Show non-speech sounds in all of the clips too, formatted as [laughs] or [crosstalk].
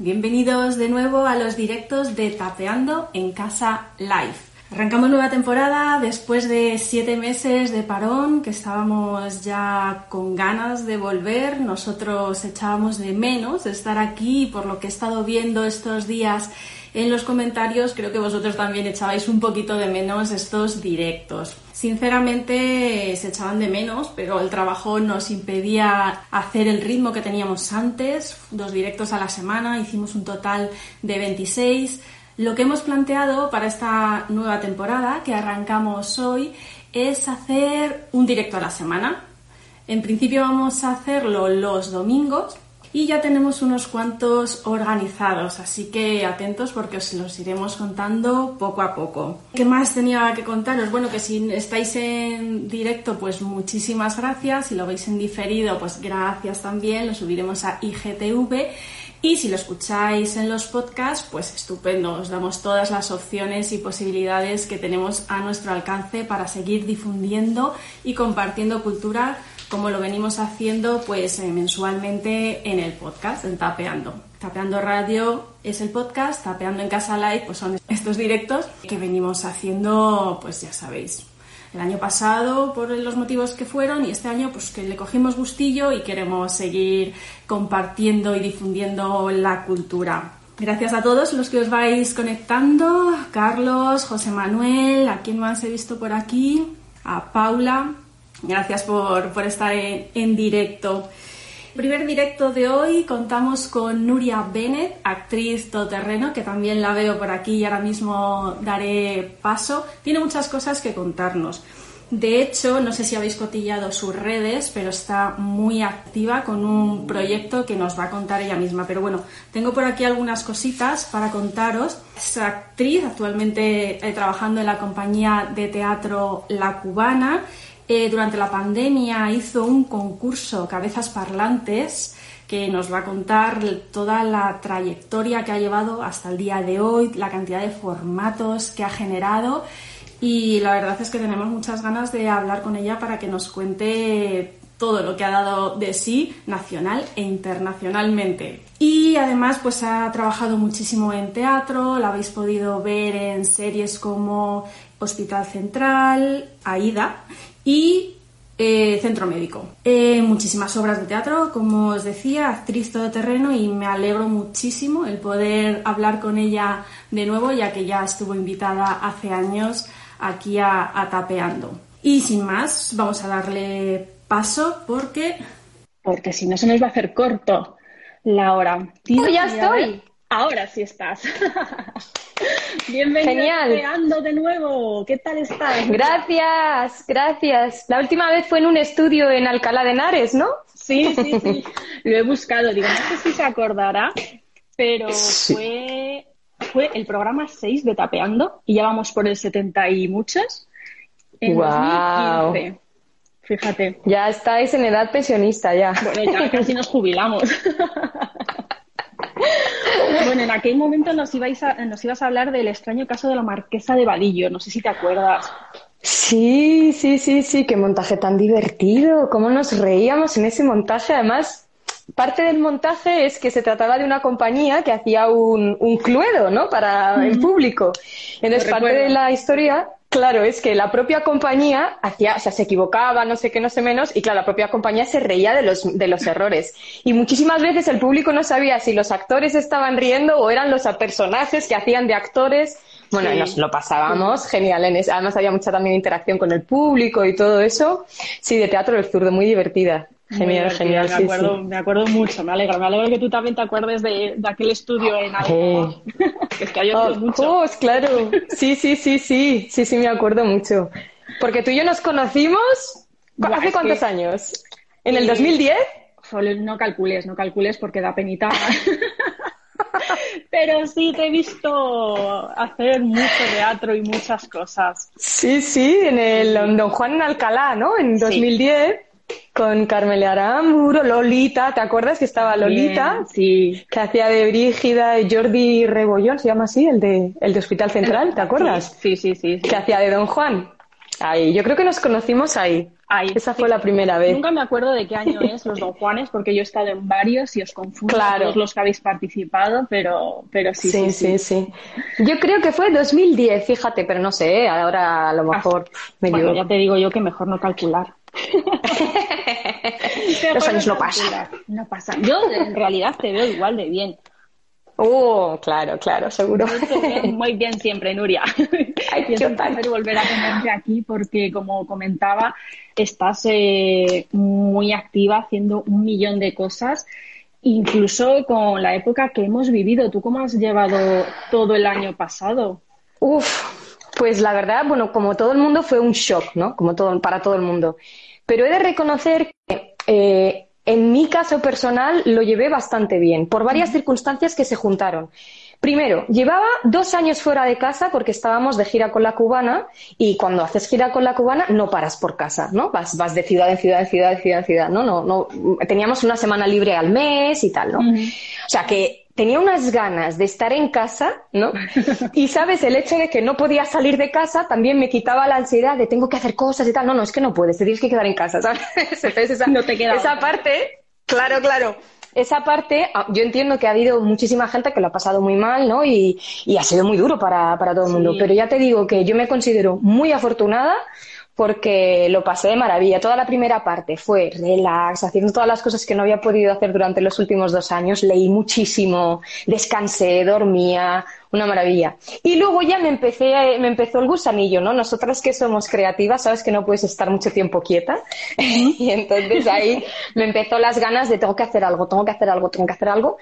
Bienvenidos de nuevo a los directos de Tapeando en Casa Live. Arrancamos nueva temporada después de siete meses de parón, que estábamos ya con ganas de volver. Nosotros echábamos de menos estar aquí, por lo que he estado viendo estos días en los comentarios, creo que vosotros también echabais un poquito de menos estos directos. Sinceramente se echaban de menos, pero el trabajo nos impedía hacer el ritmo que teníamos antes, dos directos a la semana, hicimos un total de 26. Lo que hemos planteado para esta nueva temporada que arrancamos hoy es hacer un directo a la semana. En principio vamos a hacerlo los domingos, y ya tenemos unos cuantos organizados, así que atentos porque os los iremos contando poco a poco. ¿Qué más tenía que contaros? Bueno, que si estáis en directo, pues muchísimas gracias. Si lo veis en diferido, pues gracias también. Lo subiremos a IGTV. Y si lo escucháis en los podcasts, pues estupendo, os damos todas las opciones y posibilidades que tenemos a nuestro alcance para seguir difundiendo y compartiendo cultura como lo venimos haciendo pues eh, mensualmente en el podcast, en Tapeando. Tapeando Radio es el podcast, Tapeando en Casa Live pues son estos directos que venimos haciendo pues ya sabéis. El año pasado por los motivos que fueron y este año pues que le cogimos gustillo y queremos seguir compartiendo y difundiendo la cultura. Gracias a todos los que os vais conectando, Carlos, José Manuel, a quien más he visto por aquí, a Paula, Gracias por, estar en, directo. Primer directo de hoy contamos con Nuria Bennett, actriz todoterreno, que también la veo por aquí y ahora mismo daré paso. Tiene muchas cosas que contarnos. De hecho, no sé si habéis cotillado sus redes, pero está muy activa con un proyecto que nos va a contar ella misma. Pero bueno, tengo por aquí algunas cositas para contaros. Es actriz, actualmente eh, trabajando en la compañía de teatro La Cubana eh, durante la pandemia hizo un concurso Cabezas Parlantes que nos va a contar toda la trayectoria que ha llevado hasta el día de hoy, la cantidad de formatos que ha generado y la verdad es que tenemos muchas ganas de hablar con ella para que nos cuente todo lo que ha dado de sí nacional e internacionalmente. Y además pues ha trabajado muchísimo en teatro, la habéis podido ver en series como Hospital Central, Aida y eh, Centro Médico. Eh, muchísimas obras de teatro, como os decía, actriz terreno y me alegro muchísimo el poder hablar con ella de nuevo, ya que ya estuvo invitada hace años aquí a, Tapeando. Y sin más, vamos a darle paso porque... Porque si no se nos va a hacer corto la hora. ya estoy! Ahora sí estás. [laughs] Bienvenido Genial. de nuevo. ¿Qué tal estás? Gracias, gracias. La última vez fue en un estudio en Alcalá de Henares, ¿no? Sí, sí, sí. Lo he buscado. Digo, no sé si se acordará, pero fue, fue el programa 6 de Tapeando y ya vamos por el 70 y muchos. En wow. Fíjate. Ya estáis en edad pensionista ya. Bueno, ya casi nos jubilamos. [laughs] Bueno, en aquel momento nos, ibais nos ibas a hablar del extraño caso de la marquesa de Vadillo, no sé si te acuerdas. Sí, sí, sí, sí, qué montaje tan divertido, cómo nos reíamos en ese montaje, además parte del montaje es que se trataba de una compañía que hacía un, un cluedo, ¿no? Para el público. Entonces, parte de la historia Claro, es que la propia compañía hacía, o sea, se equivocaba, no sé qué, no sé menos, y claro, la propia compañía se reía de los, de los errores. Y muchísimas veces el público no sabía si los actores estaban riendo o eran los personajes que hacían de actores. Bueno, nos lo pasábamos genial. En Además había mucha también interacción con el público y todo eso. Sí, de teatro del zurdo, muy divertida. Genial, genial. Me acuerdo, me acuerdo mucho, me alegro. Me alegro que tú también te acuerdes de, aquel estudio en Alcalá. [laughs] es que hay oh, mucho. Oh, claro. Sí, sí, sí, sí. Sí, sí, me acuerdo mucho. Porque tú y yo nos conocimos ¿hace cuántos años? ¿En el 2010? No calcules, no calcules porque da penita. [laughs] pero sí te he visto hacer mucho teatro y muchas cosas. Sí, sí, en el Don Juan en Alcalá, ¿no? En 2010. Con Carmela Aramburo, Lolita, ¿te acuerdas que estaba Lolita? sí. Que hacía de Brígida y Jordi Rebollón, se llama así, el de, el de Hospital Central, ¿te acuerdas? Sí, sí, sí. Que hacía de Don Juan. Ahí, yo creo que nos conocimos ahí. Ahí. Esa fue la primera vez. Nunca me acuerdo de qué año es los Don Juanes, porque yo he estado en varios y os confundo todos los que habéis participado, pero, pero sí sí, sí, sí, Yo creo que fue 2010, fíjate, pero no sé, ahora a lo ah, mejor me bueno, ya te digo yo que mejor no calcular. [laughs] Los años no pasan. No pasan. Yo en realidad te veo igual de bien. Oh, claro, claro, seguro. Muy bien siempre, Nuria. Ay, y es un placer volver a tenerte aquí porque, como comentaba, estás eh, muy activa haciendo un millón de cosas, incluso con la época que hemos vivido. ¿Tú cómo has llevado todo el año pasado? Uf, pues la verdad, bueno, como todo el mundo fue un shock, ¿no? Como todo, para todo el mundo. Pero he de reconocer que eh, en mi caso personal lo llevé bastante bien, por varias circunstancias que se juntaron. Primero, llevaba dos años fuera de casa porque estábamos de gira con la cubana y cuando haces gira con la cubana no paras por casa, ¿no? Vas, vas de ciudad en ciudad en ciudad en ciudad en ciudad, ¿no? No, no, teníamos una semana libre al mes y tal, ¿no? O sea que tenía unas ganas de estar en casa, ¿no? [laughs] Y sabes, el hecho de que no podía salir de casa también me quitaba la ansiedad de tengo que hacer cosas y tal. No, no, es que no puedes, te tienes que quedar en casa, ¿sabes? [laughs] esa, no te queda esa parte, claro, claro. Esa parte, ah, yo entiendo que ha habido muchísima gente que lo ha pasado muy mal, ¿no? Y, y ha sido muy duro para, para todo el mundo. Pero ya te digo que yo me considero muy afortunada porque lo pasé de maravilla. Toda la primera parte fue relax, haciendo todas las cosas que no había podido hacer durante los últimos dos años. Leí muchísimo, descansé, dormía, una maravilla. Y luego ya me empecé, me empezó el gusanillo, ¿no? Nosotras que somos creativas, sabes que no puedes estar mucho tiempo quieta. [laughs] y entonces ahí me empezó las ganas de tengo que hacer algo, tengo que hacer algo, tengo que hacer algo.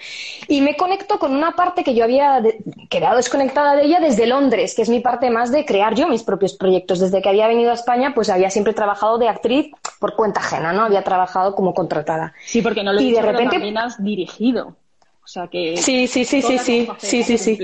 Y me conecto con una parte que yo había quedado desconectada de ella desde Londres, que es mi parte más de crear yo mis propios proyectos. Desde que había venido a España, pues había siempre trabajado de actriz por cuenta ajena, ¿no? Había trabajado como contratada. Sí, porque no lo he y de repente también has dirigido. O sea que. Sí, sí, sí, sí, sí. Sí, sí, sí.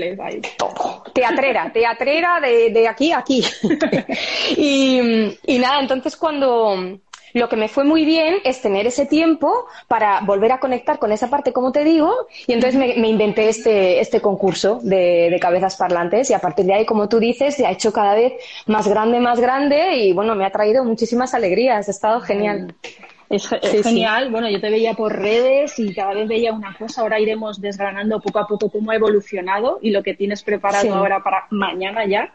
Teatrera, teatrera de, de aquí a aquí. [laughs] y, y nada, entonces cuando lo que me fue muy bien es tener ese tiempo para volver a conectar con esa parte, como te digo, y entonces me, me inventé este, este concurso de, de, cabezas parlantes y a partir de ahí, como tú dices, se ha hecho cada vez más grande, más grande y bueno, me ha traído muchísimas alegrías, ha estado genial. Es, genial. Bueno, yo te veía por redes y cada vez veía una cosa. Ahora iremos desgranando poco a poco cómo ha evolucionado y lo que tienes preparado ahora para mañana ya.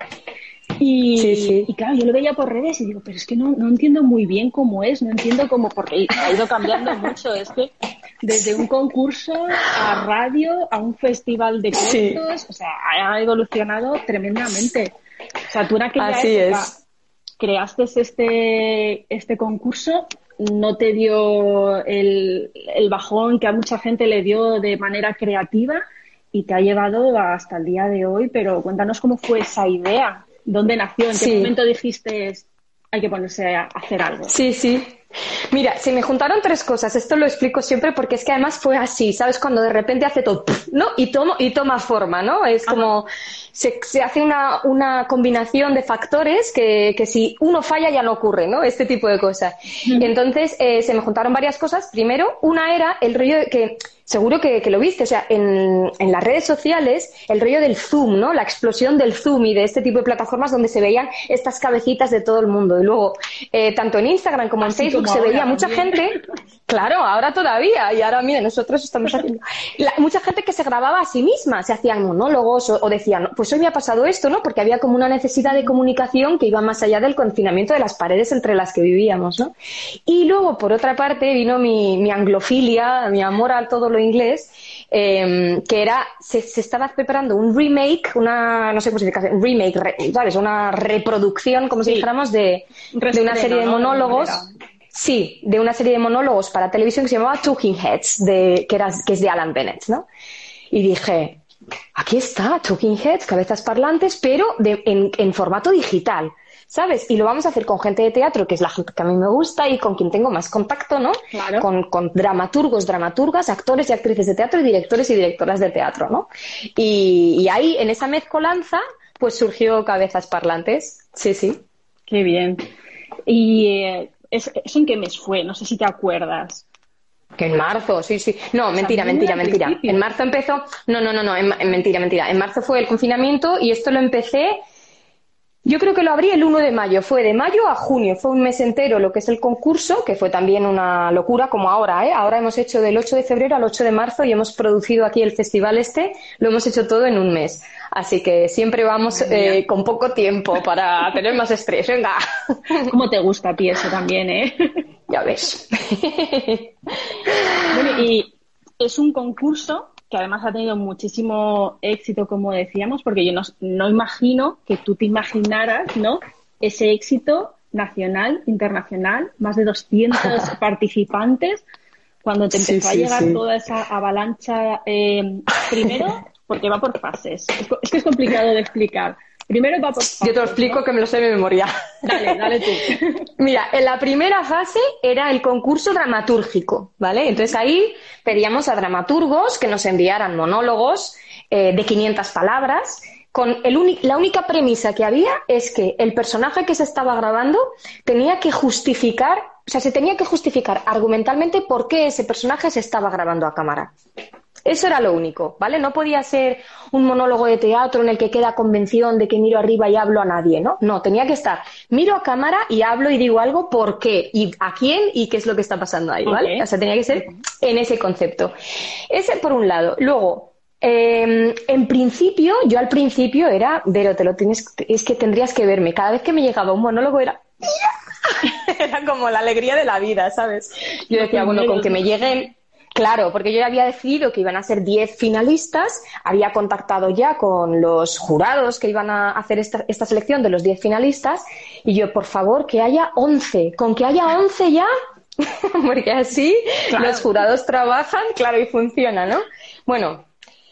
Y, y, claro, yo lo veía por redes y digo, pero es que no, no entiendo muy bien cómo es, no entiendo cómo, porque ha ido cambiando [laughs] mucho. Es que desde un concurso a radio, a un festival de cortos, o sea, ha evolucionado tremendamente. O sea, tú en aquella Así es. creaste este, este concurso no te dio el, bajón que a mucha gente le dio de manera creativa y te ha llevado hasta el día de hoy, pero cuéntanos cómo fue esa idea, dónde nació, en qué momento dijiste hay que ponerse a hacer algo. Sí, sí. Mira, se me juntaron tres cosas. Esto lo explico siempre porque es que además fue así, ¿sabes? Cuando de repente hace todo, ¿no? Y, tomo, y toma forma, ¿no? Es como se, se, hace una, una, combinación de factores que, que, si uno falla ya no ocurre, ¿no? Este tipo de cosas. Entonces, eh, se me juntaron varias cosas. Primero, una era el rollo de que Seguro que, lo viste, o sea, en, en, las redes sociales, el rollo del Zoom, ¿no? La explosión del Zoom y de este tipo de plataformas donde se veían estas cabecitas de todo el mundo. Y luego, eh, tanto en Instagram como en Facebook se veía mucha gente, claro, ahora todavía, y ahora, mira, nosotros estamos haciendo, mucha gente que se grababa a sí misma, se hacían monólogos o, o, decían, pues hoy me ha pasado esto, ¿no? Porque había como una necesidad de comunicación que iba más allá del confinamiento de las paredes entre las que vivíamos, ¿no? Y luego, por otra parte, vino mi, mi anglofilia, mi amor a todo inglés, em, que era, se, estaba preparando un remake, una, no sé cómo se dice, un remake, ¿sabes? Una reproducción, como si dijéramos, de, de una serie de monólogos. Sí, de una serie de monólogos para televisión que se llamaba Talking Heads, de, que, era, que es de Alan Bennett, ¿no? Y dije, aquí está, Talking Heads, cabezas parlantes, pero en, en formato digital. ¿sabes? Y lo vamos a hacer con gente de teatro, que es la gente que a mí me gusta y con quien tengo más contacto, ¿no? Claro. Con, con dramaturgos, dramaturgas, actores y actrices de teatro y directores y directoras de teatro, ¿no? Y, y ahí, en esa mezcolanza, pues surgió Cabezas Parlantes. Sí, sí. Qué bien. ¿Y eh, ¿eso en qué mes fue? No sé si te acuerdas. Que en marzo, sí, sí. No, mentira, mentira, mentira. En marzo empezó. No, no, no, no, en, mentira, mentira. En marzo fue el confinamiento y esto lo empecé. Yo creo que lo abrí el 1 de mayo. Fue de mayo a junio. Fue un mes entero lo que es el concurso, que fue también una locura, como ahora, ¿eh? Ahora hemos hecho del 8 de febrero al 8 de marzo y hemos producido aquí el festival este. Lo hemos hecho todo en un mes. Así que siempre vamos eh, con poco tiempo para [laughs] tener más estrés. Venga. ¿Cómo te gusta a ti eso también, eh? Ya ves. [laughs] y es un concurso que además ha tenido muchísimo éxito, como decíamos, porque yo no, imagino que tú te imaginaras, ¿no? Ese éxito nacional, internacional, más de 200 [laughs] participantes, cuando te empezó a llegar toda esa avalancha, eh, primero, porque va por fases. es que es complicado de explicar. Primero va por Yo te lo explico que me lo sé de memoria. Dale, dale tú. [laughs] Mira, en la primera fase era el concurso dramatúrgico, ¿vale? Entonces ahí pedíamos a dramaturgos que nos enviaran monólogos eh, de 500 palabras. Con el la única premisa que había es que el personaje que se estaba grabando tenía que justificar, o sea, se tenía que justificar argumentalmente por qué ese personaje se estaba grabando a cámara. Eso era lo único, ¿vale? No podía ser un monólogo de teatro en el que queda convención de que miro arriba y hablo a nadie, ¿no? No, tenía que estar, miro a cámara y hablo y digo algo por qué y a quién y qué es lo que está pasando ahí, ¿vale? O sea, tenía que ser en ese concepto. Ese por un lado. Luego, em, en principio, yo al principio era, pero te lo tienes, es que tendrías que verme. Cada vez que me llegaba un monólogo era, [laughs] era como la alegría de la vida, ¿sabes? Yo decía, bueno, con que me lleguen Claro, porque yo ya había decidido que iban a ser 10 finalistas, había contactado ya con los jurados que iban a hacer esta, selección de los 10 finalistas y yo, por favor, que haya 11. Con que haya 11 ya, [laughs] porque así los jurados trabajan, claro, y funciona, ¿no? Bueno,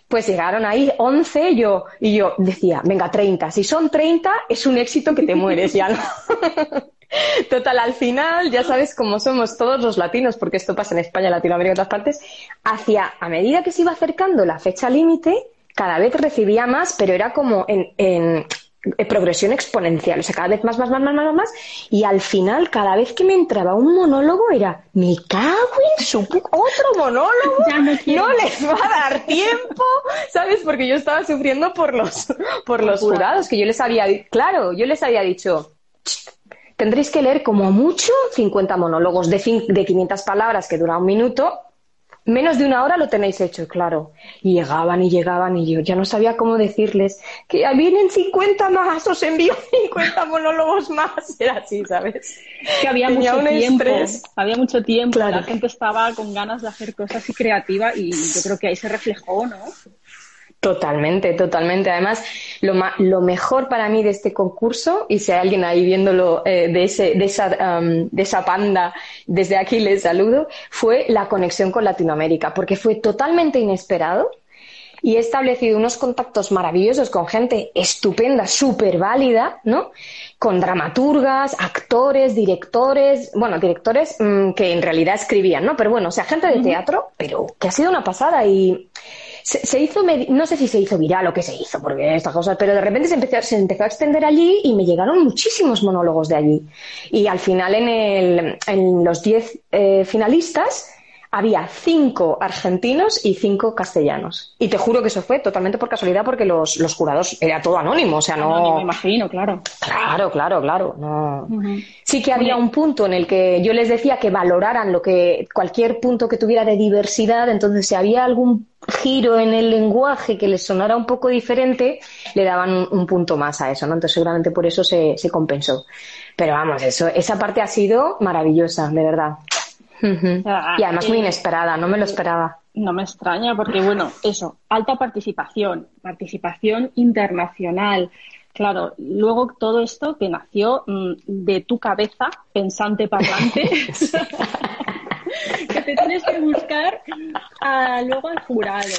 pues llegaron ahí 11 yo, y yo decía, venga, 30. Si son 30, es un éxito que te mueres ya, ¿no? [laughs] Total, al final, ya sabes cómo somos todos los latinos, porque esto pasa en España, Latinoamérica y otras partes, hacia, a medida que se iba acercando la fecha límite, cada vez recibía más, pero era como en, progresión exponencial, o sea, cada vez más, más, más, más, más, más, y al final, cada vez que me entraba un monólogo era, me cago en su otro monólogo, no, les va a dar tiempo, ¿sabes? Porque yo estaba sufriendo por los, por los jurados, que yo les había, claro, yo les había dicho, tendréis que leer como mucho 50 monólogos de, de 500 palabras que dura un minuto. Menos de una hora lo tenéis hecho, claro. Y llegaban y llegaban y yo ya no sabía cómo decirles que vienen 50 más, os envío 50 monólogos más. [laughs] Era así, ¿sabes? Que había mucho tiempo. Había mucho tiempo. La gente estaba con ganas de hacer cosas y creativa y yo creo que ahí se reflejó, ¿no? Totalmente, totalmente. Además, lo, lo, mejor para mí de este concurso, y si hay alguien ahí viéndolo eh, de, ese, de, esa, de esa panda, desde aquí les saludo, fue la conexión con Latinoamérica, porque fue totalmente inesperado y he establecido unos contactos maravillosos con gente estupenda, súper válida, ¿no? Con dramaturgas, actores, directores, bueno, directores mm, que en realidad escribían, ¿no? Pero bueno, o sea, gente de teatro, pero que ha sido una pasada y se, hizo, no sé si se hizo viral o qué se hizo, porque estas cosas, pero de repente se empezó, se empezó a extender allí y me llegaron muchísimos monólogos de allí. Y al final, en, el, en los 10 eh, finalistas, había cinco argentinos y cinco castellanos. Y te juro que eso fue totalmente por casualidad porque los, los jurados era todo anónimo, o sea, no... me imagino, claro. Claro, claro, claro. No... Sí que había un punto en el que yo les decía que valoraran lo que cualquier punto que tuviera de diversidad, entonces si había algún giro en el lenguaje que les sonara un poco diferente, le daban un, punto más a eso, ¿no? Entonces seguramente por eso se, se compensó. Pero vamos, eso, esa parte ha sido maravillosa, de verdad y además muy eh, inesperada, no me lo esperaba. No me extraña porque, bueno, eso, alta participación, participación internacional. Claro, luego todo esto que nació mm, de tu cabeza, pensante parlante, [laughs] [laughs] que te tienes que buscar luego al jurado.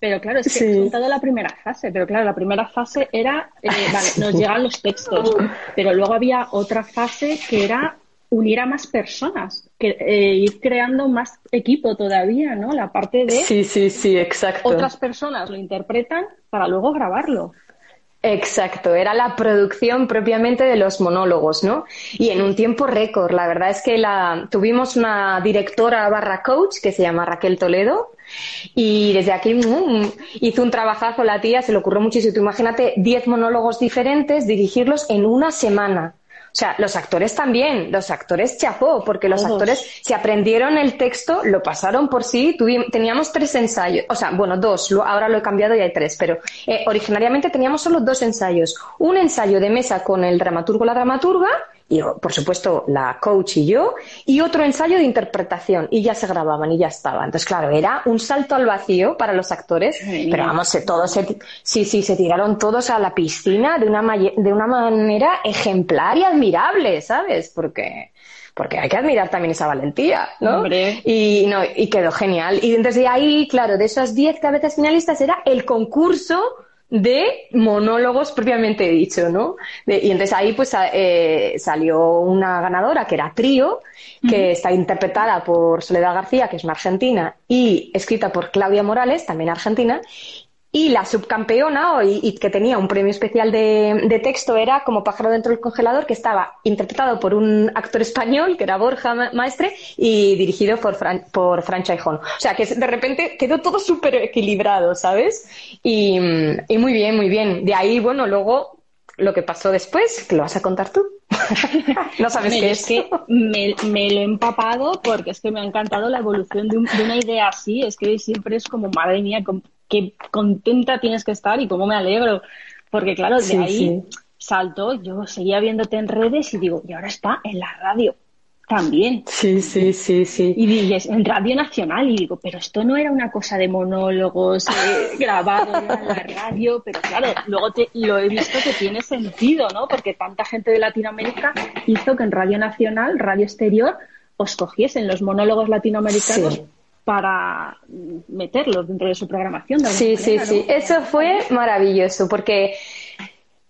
Pero claro, es que he contado la primera fase, pero claro, la primera fase era, eh, vale, nos llegan los textos, pero luego había otra fase que era unir a más personas, que, eh, ir creando más equipo todavía, ¿no? La parte de... Sí, sí, sí, exacto. Otras personas lo interpretan para luego grabarlo. Exacto, era la producción propiamente de los monólogos, ¿no? Y en un tiempo récord. La verdad es que la, tuvimos una directora barra coach que se llama Raquel Toledo y desde aquí mm, hizo un trabajazo la tía, se le ocurrió muchísimo. Tú imagínate 10 monólogos diferentes, dirigirlos en una semana. O sea, los actores también, los actores chapó, porque los actores se aprendieron el texto, lo pasaron por sí, teníamos tres ensayos, o sea, bueno, dos, ahora lo he cambiado y hay tres, pero eh, originariamente teníamos solo dos ensayos. Un ensayo de mesa con el dramaturgo la dramaturga y por supuesto la coach y yo, y otro ensayo de interpretación, y ya se grababan y ya estaba. Entonces, claro, era un salto al vacío para los actores, pero vamos, todos se, sí, sí, se tiraron todos a la piscina de una, de una manera ejemplar y admirable, ¿sabes? Porque, porque hay que admirar también esa valentía, ¿no? Y, no, y quedó genial. Y desde ahí, claro, de esas 10 cabezas finalistas era el concurso de monólogos propiamente dicho, ¿no? y entonces ahí pues eh, salió una ganadora que era Trío, que está interpretada por Soledad García, que es una argentina, y escrita por Claudia Morales, también argentina, y la subcampeona, y, que tenía un premio especial de, texto, era como Pájaro dentro del congelador, que estaba interpretado por un actor español, que era Borja Maestre, y dirigido por, Fran, por O sea, que de repente quedó todo súper equilibrado, ¿sabes? Y, muy bien, muy bien. De ahí, bueno, luego lo que pasó después, que lo vas a contar tú. [laughs] no sabes qué es. que me, lo he empapado porque es que me ha encantado la evolución de, de, una idea así. Es que siempre es como, madre mía, qué contenta tienes que estar y cómo me alegro. Porque claro, de ahí salto, yo seguía viéndote en redes y digo, y ahora está en la radio también. Sí, sí, sí, sí. Y dices, en Radio Nacional, y digo, pero esto no era una cosa de monólogos eh, [laughs] grabados en la radio, pero claro, luego te, lo he visto que tiene sentido, ¿no? Porque tanta gente de Latinoamérica hizo que en Radio Nacional, Radio Exterior, os cogiesen los monólogos latinoamericanos para meterlos dentro de su programación. sí, sí, sí. Eso fue maravilloso porque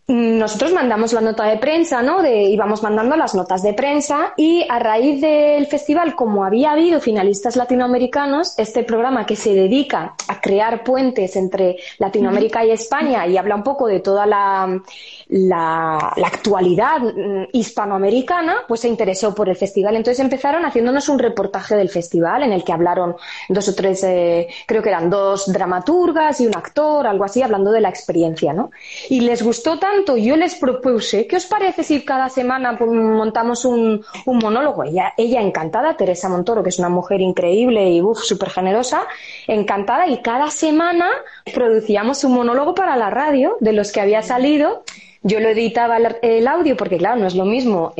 nosotros mandamos la nota de prensa, ¿no? De, íbamos mandando las notas de prensa y a raíz del festival, como había habido finalistas latinoamericanos, este programa que se dedica a crear puentes entre Latinoamérica y España y habla un poco de toda la, la, actualidad mm, hispanoamericana, pues se interesó por el festival. Entonces empezaron haciéndonos un reportaje del festival en el que hablaron dos o tres, eh, creo que eran dos dramaturgas y un actor, algo así, hablando de la experiencia, ¿no? Y les gustó tanto, yo les propuse, ¿qué os parece si cada semana pues, montamos un, un monólogo? Ella, ella encantada, Teresa Montoro, que es una mujer increíble y súper generosa, encantada, y cada semana producíamos un monólogo para la radio de los que había salido yo lo editaba el, audio porque, claro, no es lo mismo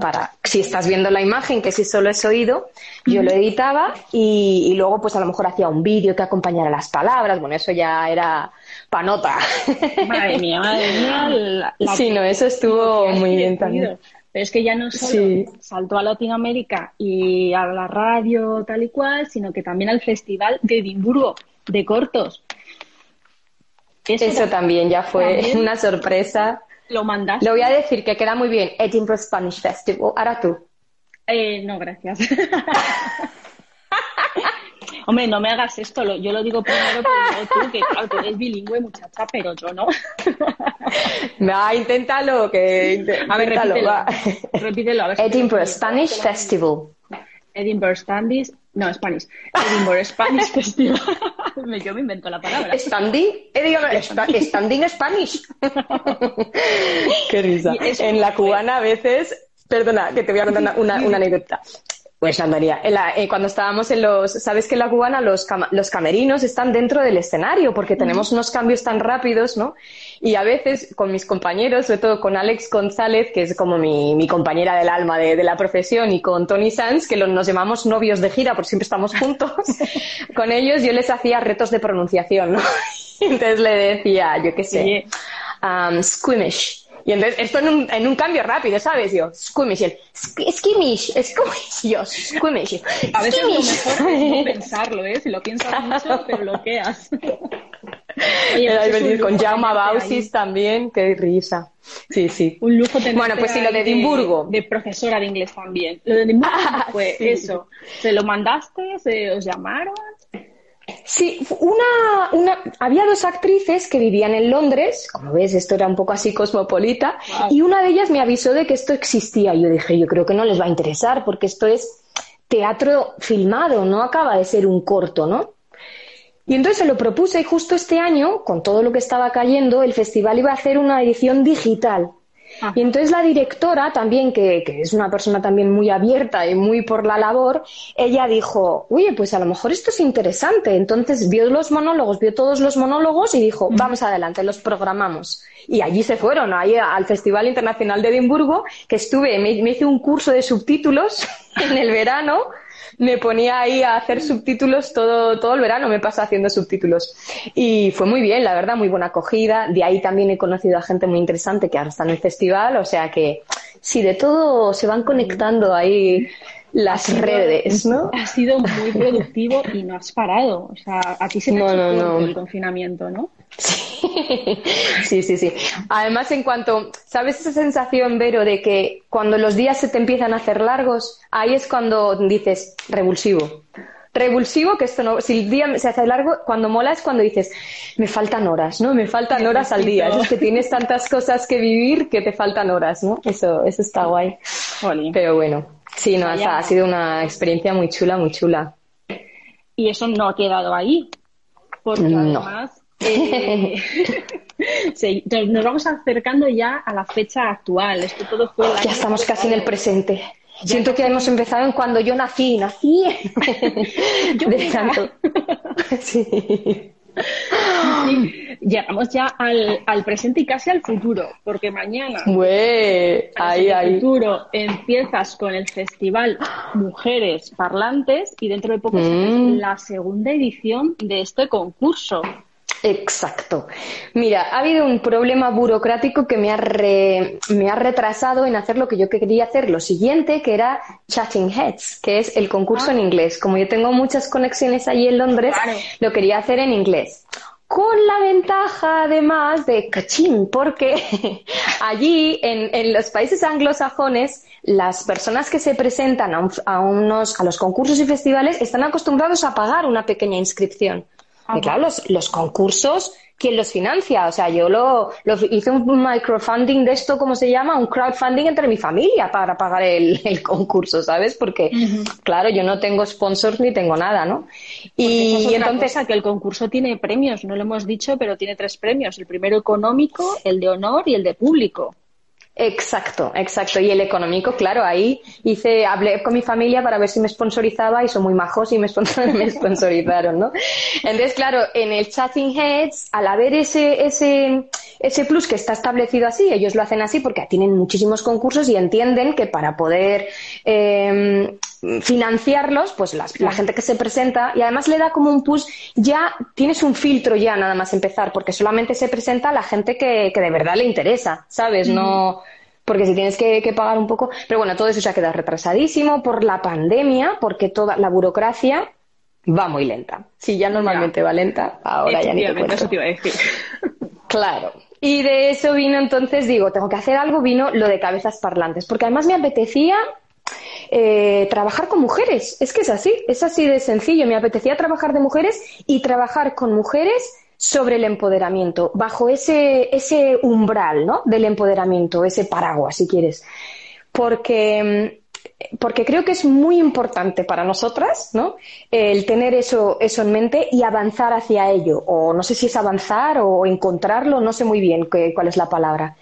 para si estás viendo la imagen que si solo es oído. Yo lo editaba y, luego, pues a lo mejor hacía un vídeo que acompañara las palabras. Bueno, eso ya era panota. Madre mía, madre mía. sí, no, eso estuvo muy bien también. Pero es que ya no solo saltó a Latinoamérica y a la radio tal y cual, sino que también al Festival de Edimburgo de cortos. Eso, también ya fue una sorpresa. Lo mandaste. Lo voy a decir que queda muy bien. Edinburgh Spanish Festival. Ahora tú. Eh, no, gracias. [laughs] Hombre, no me hagas esto, yo lo digo primero, pero tú, que claro, tú eres bilingüe, muchacha, pero yo no. [laughs] Va, inténtalo, que... A ver, repítelo, repítelo a ver Edinburgh Spanish Festival. Edinburgh Spanish, no, Spanish. Edinburgh Spanish Festival. [laughs] Yo me invento la palabra. Standing, eh, standing Spanish. [laughs] Qué risa. En la cubana a veces, perdona, que te voy a contar una, una, anécdota. Pues andaría. Eh, cuando estábamos en los, sabes que en la cubana los, los camerinos están dentro del escenario porque tenemos unos cambios tan rápidos, ¿no? Y a veces con mis compañeros, sobre todo con Alex González, que es como mi, mi compañera del alma de, de, la profesión, y con Tony Sanz, que nos llamamos novios de gira, porque siempre estamos juntos, [laughs] con ellos yo les hacía retos de pronunciación, ¿no? [laughs] Entonces le decía, yo qué sé, um, squimish Y entonces, esto en un, en un cambio rápido, ¿sabes? Yo, squimish, el, skimish, squimish, yo. A veces lo mejor es no [laughs] pensarlo, ¿eh? Si lo piensas mucho, te bloqueas. [laughs] Oye, pues con Jaume Bausis también, qué risa. Sí, sí. Un lujo tener Bueno, pues sí, lo de Edimburgo. De, profesora de inglés también. Lo de Edimburgo Ah, [laughs] fue sí. eso. ¿Se lo mandaste? ¿Se os llamaron? Sí, una, una, había dos actrices que vivían en Londres, como ves, esto era un poco así cosmopolita, Wow. y una de ellas me avisó de que esto existía. Y yo dije, yo creo que no les va a interesar, porque esto es teatro filmado, no acaba de ser un corto, ¿no? Y entonces se lo propuse y justo este año, con todo lo que estaba cayendo, el festival iba a hacer una edición digital. Y entonces la directora también, que, que es una persona también muy abierta y muy por la labor, ella dijo, oye, pues a lo mejor esto es interesante. Entonces vio los monólogos, vio todos los monólogos y dijo, vamos adelante, los programamos. Y allí se fueron, ahí al Festival Internacional de Edimburgo, que estuve, me, me hice un curso de subtítulos [laughs] en el verano, me ponía ahí a hacer subtítulos todo, todo el verano, me pasa haciendo subtítulos. Y fue muy bien, la verdad, muy buena acogida. De ahí también he conocido a gente muy interesante que ahora está en el festival, o sea que sí, de todo se van conectando ahí las redes, ¿no? Ha sido muy [laughs] productivo y no has parado. O sea, a ti se te No, ha hecho no, corto no. el confinamiento, ¿no? Sí, sí, sí. Además, en cuanto, ¿sabes esa sensación, Vero, de que cuando los días se te empiezan a hacer largos, ahí es cuando dices revulsivo. Revulsivo, que esto no, si el día se hace largo, cuando mola es cuando dices, me faltan horas, ¿no? Me faltan horas al día. Es que tienes tantas cosas que vivir que te faltan horas, ¿no? Eso, eso está guay. Pero bueno, sí, no, ha sido una experiencia muy chula, muy chula. Y eso no ha quedado ahí. Porque No. además eh, [laughs] nos vamos acercando ya a la fecha actual. Esto todo fue Ya estamos casi en el presente. Siento que hemos empezado en cuando yo nací, nací. [laughs] Yo [laughs] de mira. tanto. Sí. Sí, [laughs] llegamos ya al, al presente y casi al futuro, porque mañana Güey, ahí, ahí. futuro empiezas con el festival Mujeres Parlantes y dentro de poco Mm. la segunda edición de este concurso. Exacto. Mira, ha habido un problema burocrático que me ha, re- me ha retrasado en hacer lo que yo quería hacer, lo siguiente, que era Chatting Heads, que es el concurso en inglés. Como yo tengo muchas conexiones allí en Londres, Claro. lo quería hacer en inglés. Con la ventaja, además, de cachín, porque [laughs] allí, en, en los países anglosajones, las personas que se presentan a, un- a unos, a los concursos y festivales están acostumbrados a pagar una pequeña inscripción. Y claro, los, los concursos, ¿quién los financia? O sea, yo lo, lo hice un microfunding de esto, ¿cómo se llama? Un crowdfunding entre mi familia para pagar el, [laughs] el concurso, ¿sabes? Porque, claro, yo no tengo sponsors ni tengo nada, ¿no? Y, es entonces, cosa, que el concurso tiene premios, no lo hemos dicho, pero tiene tres premios. El primero económico, el de honor y el de público. Exacto, exacto. Y el económico, claro, ahí hice, hablé con mi familia para ver si me sponsorizaba y son muy majos y me, sponsor- [laughs] me sponsorizaron, ¿no? Entonces, claro, en el Chatting Heads, al haber ese, ese, ese plus que está establecido así, ellos lo hacen así porque tienen muchísimos concursos y entienden que para poder eh, financiarlos, pues las- la gente que se presenta, y además le da como un push, ya tienes un filtro ya nada más empezar, porque solamente se presenta a la gente que, que de verdad le interesa, ¿sabes? No, porque si tienes que, que pagar un poco, pero bueno, todo eso se ha quedado retrasadísimo por la pandemia, porque toda la burocracia va muy lenta. Si ya normalmente va lenta, ahora ya ni te cuento. eso te iba a decir. [laughs] Claro. Y de eso vino entonces, digo, tengo que hacer algo, vino lo de cabezas parlantes, porque además me apetecía eh, trabajar con mujeres. Es que es así, es así de sencillo. Me apetecía trabajar de mujeres y trabajar con mujeres sobre el empoderamiento, bajo ese, ese umbral ¿no? del empoderamiento, ese paraguas, si quieres. Porque, mm, porque creo que es muy importante para nosotras ¿no? el tener eso, eso en mente y avanzar hacia ello. O no sé si es avanzar o encontrarlo, no sé muy bien qué- cuál es la palabra.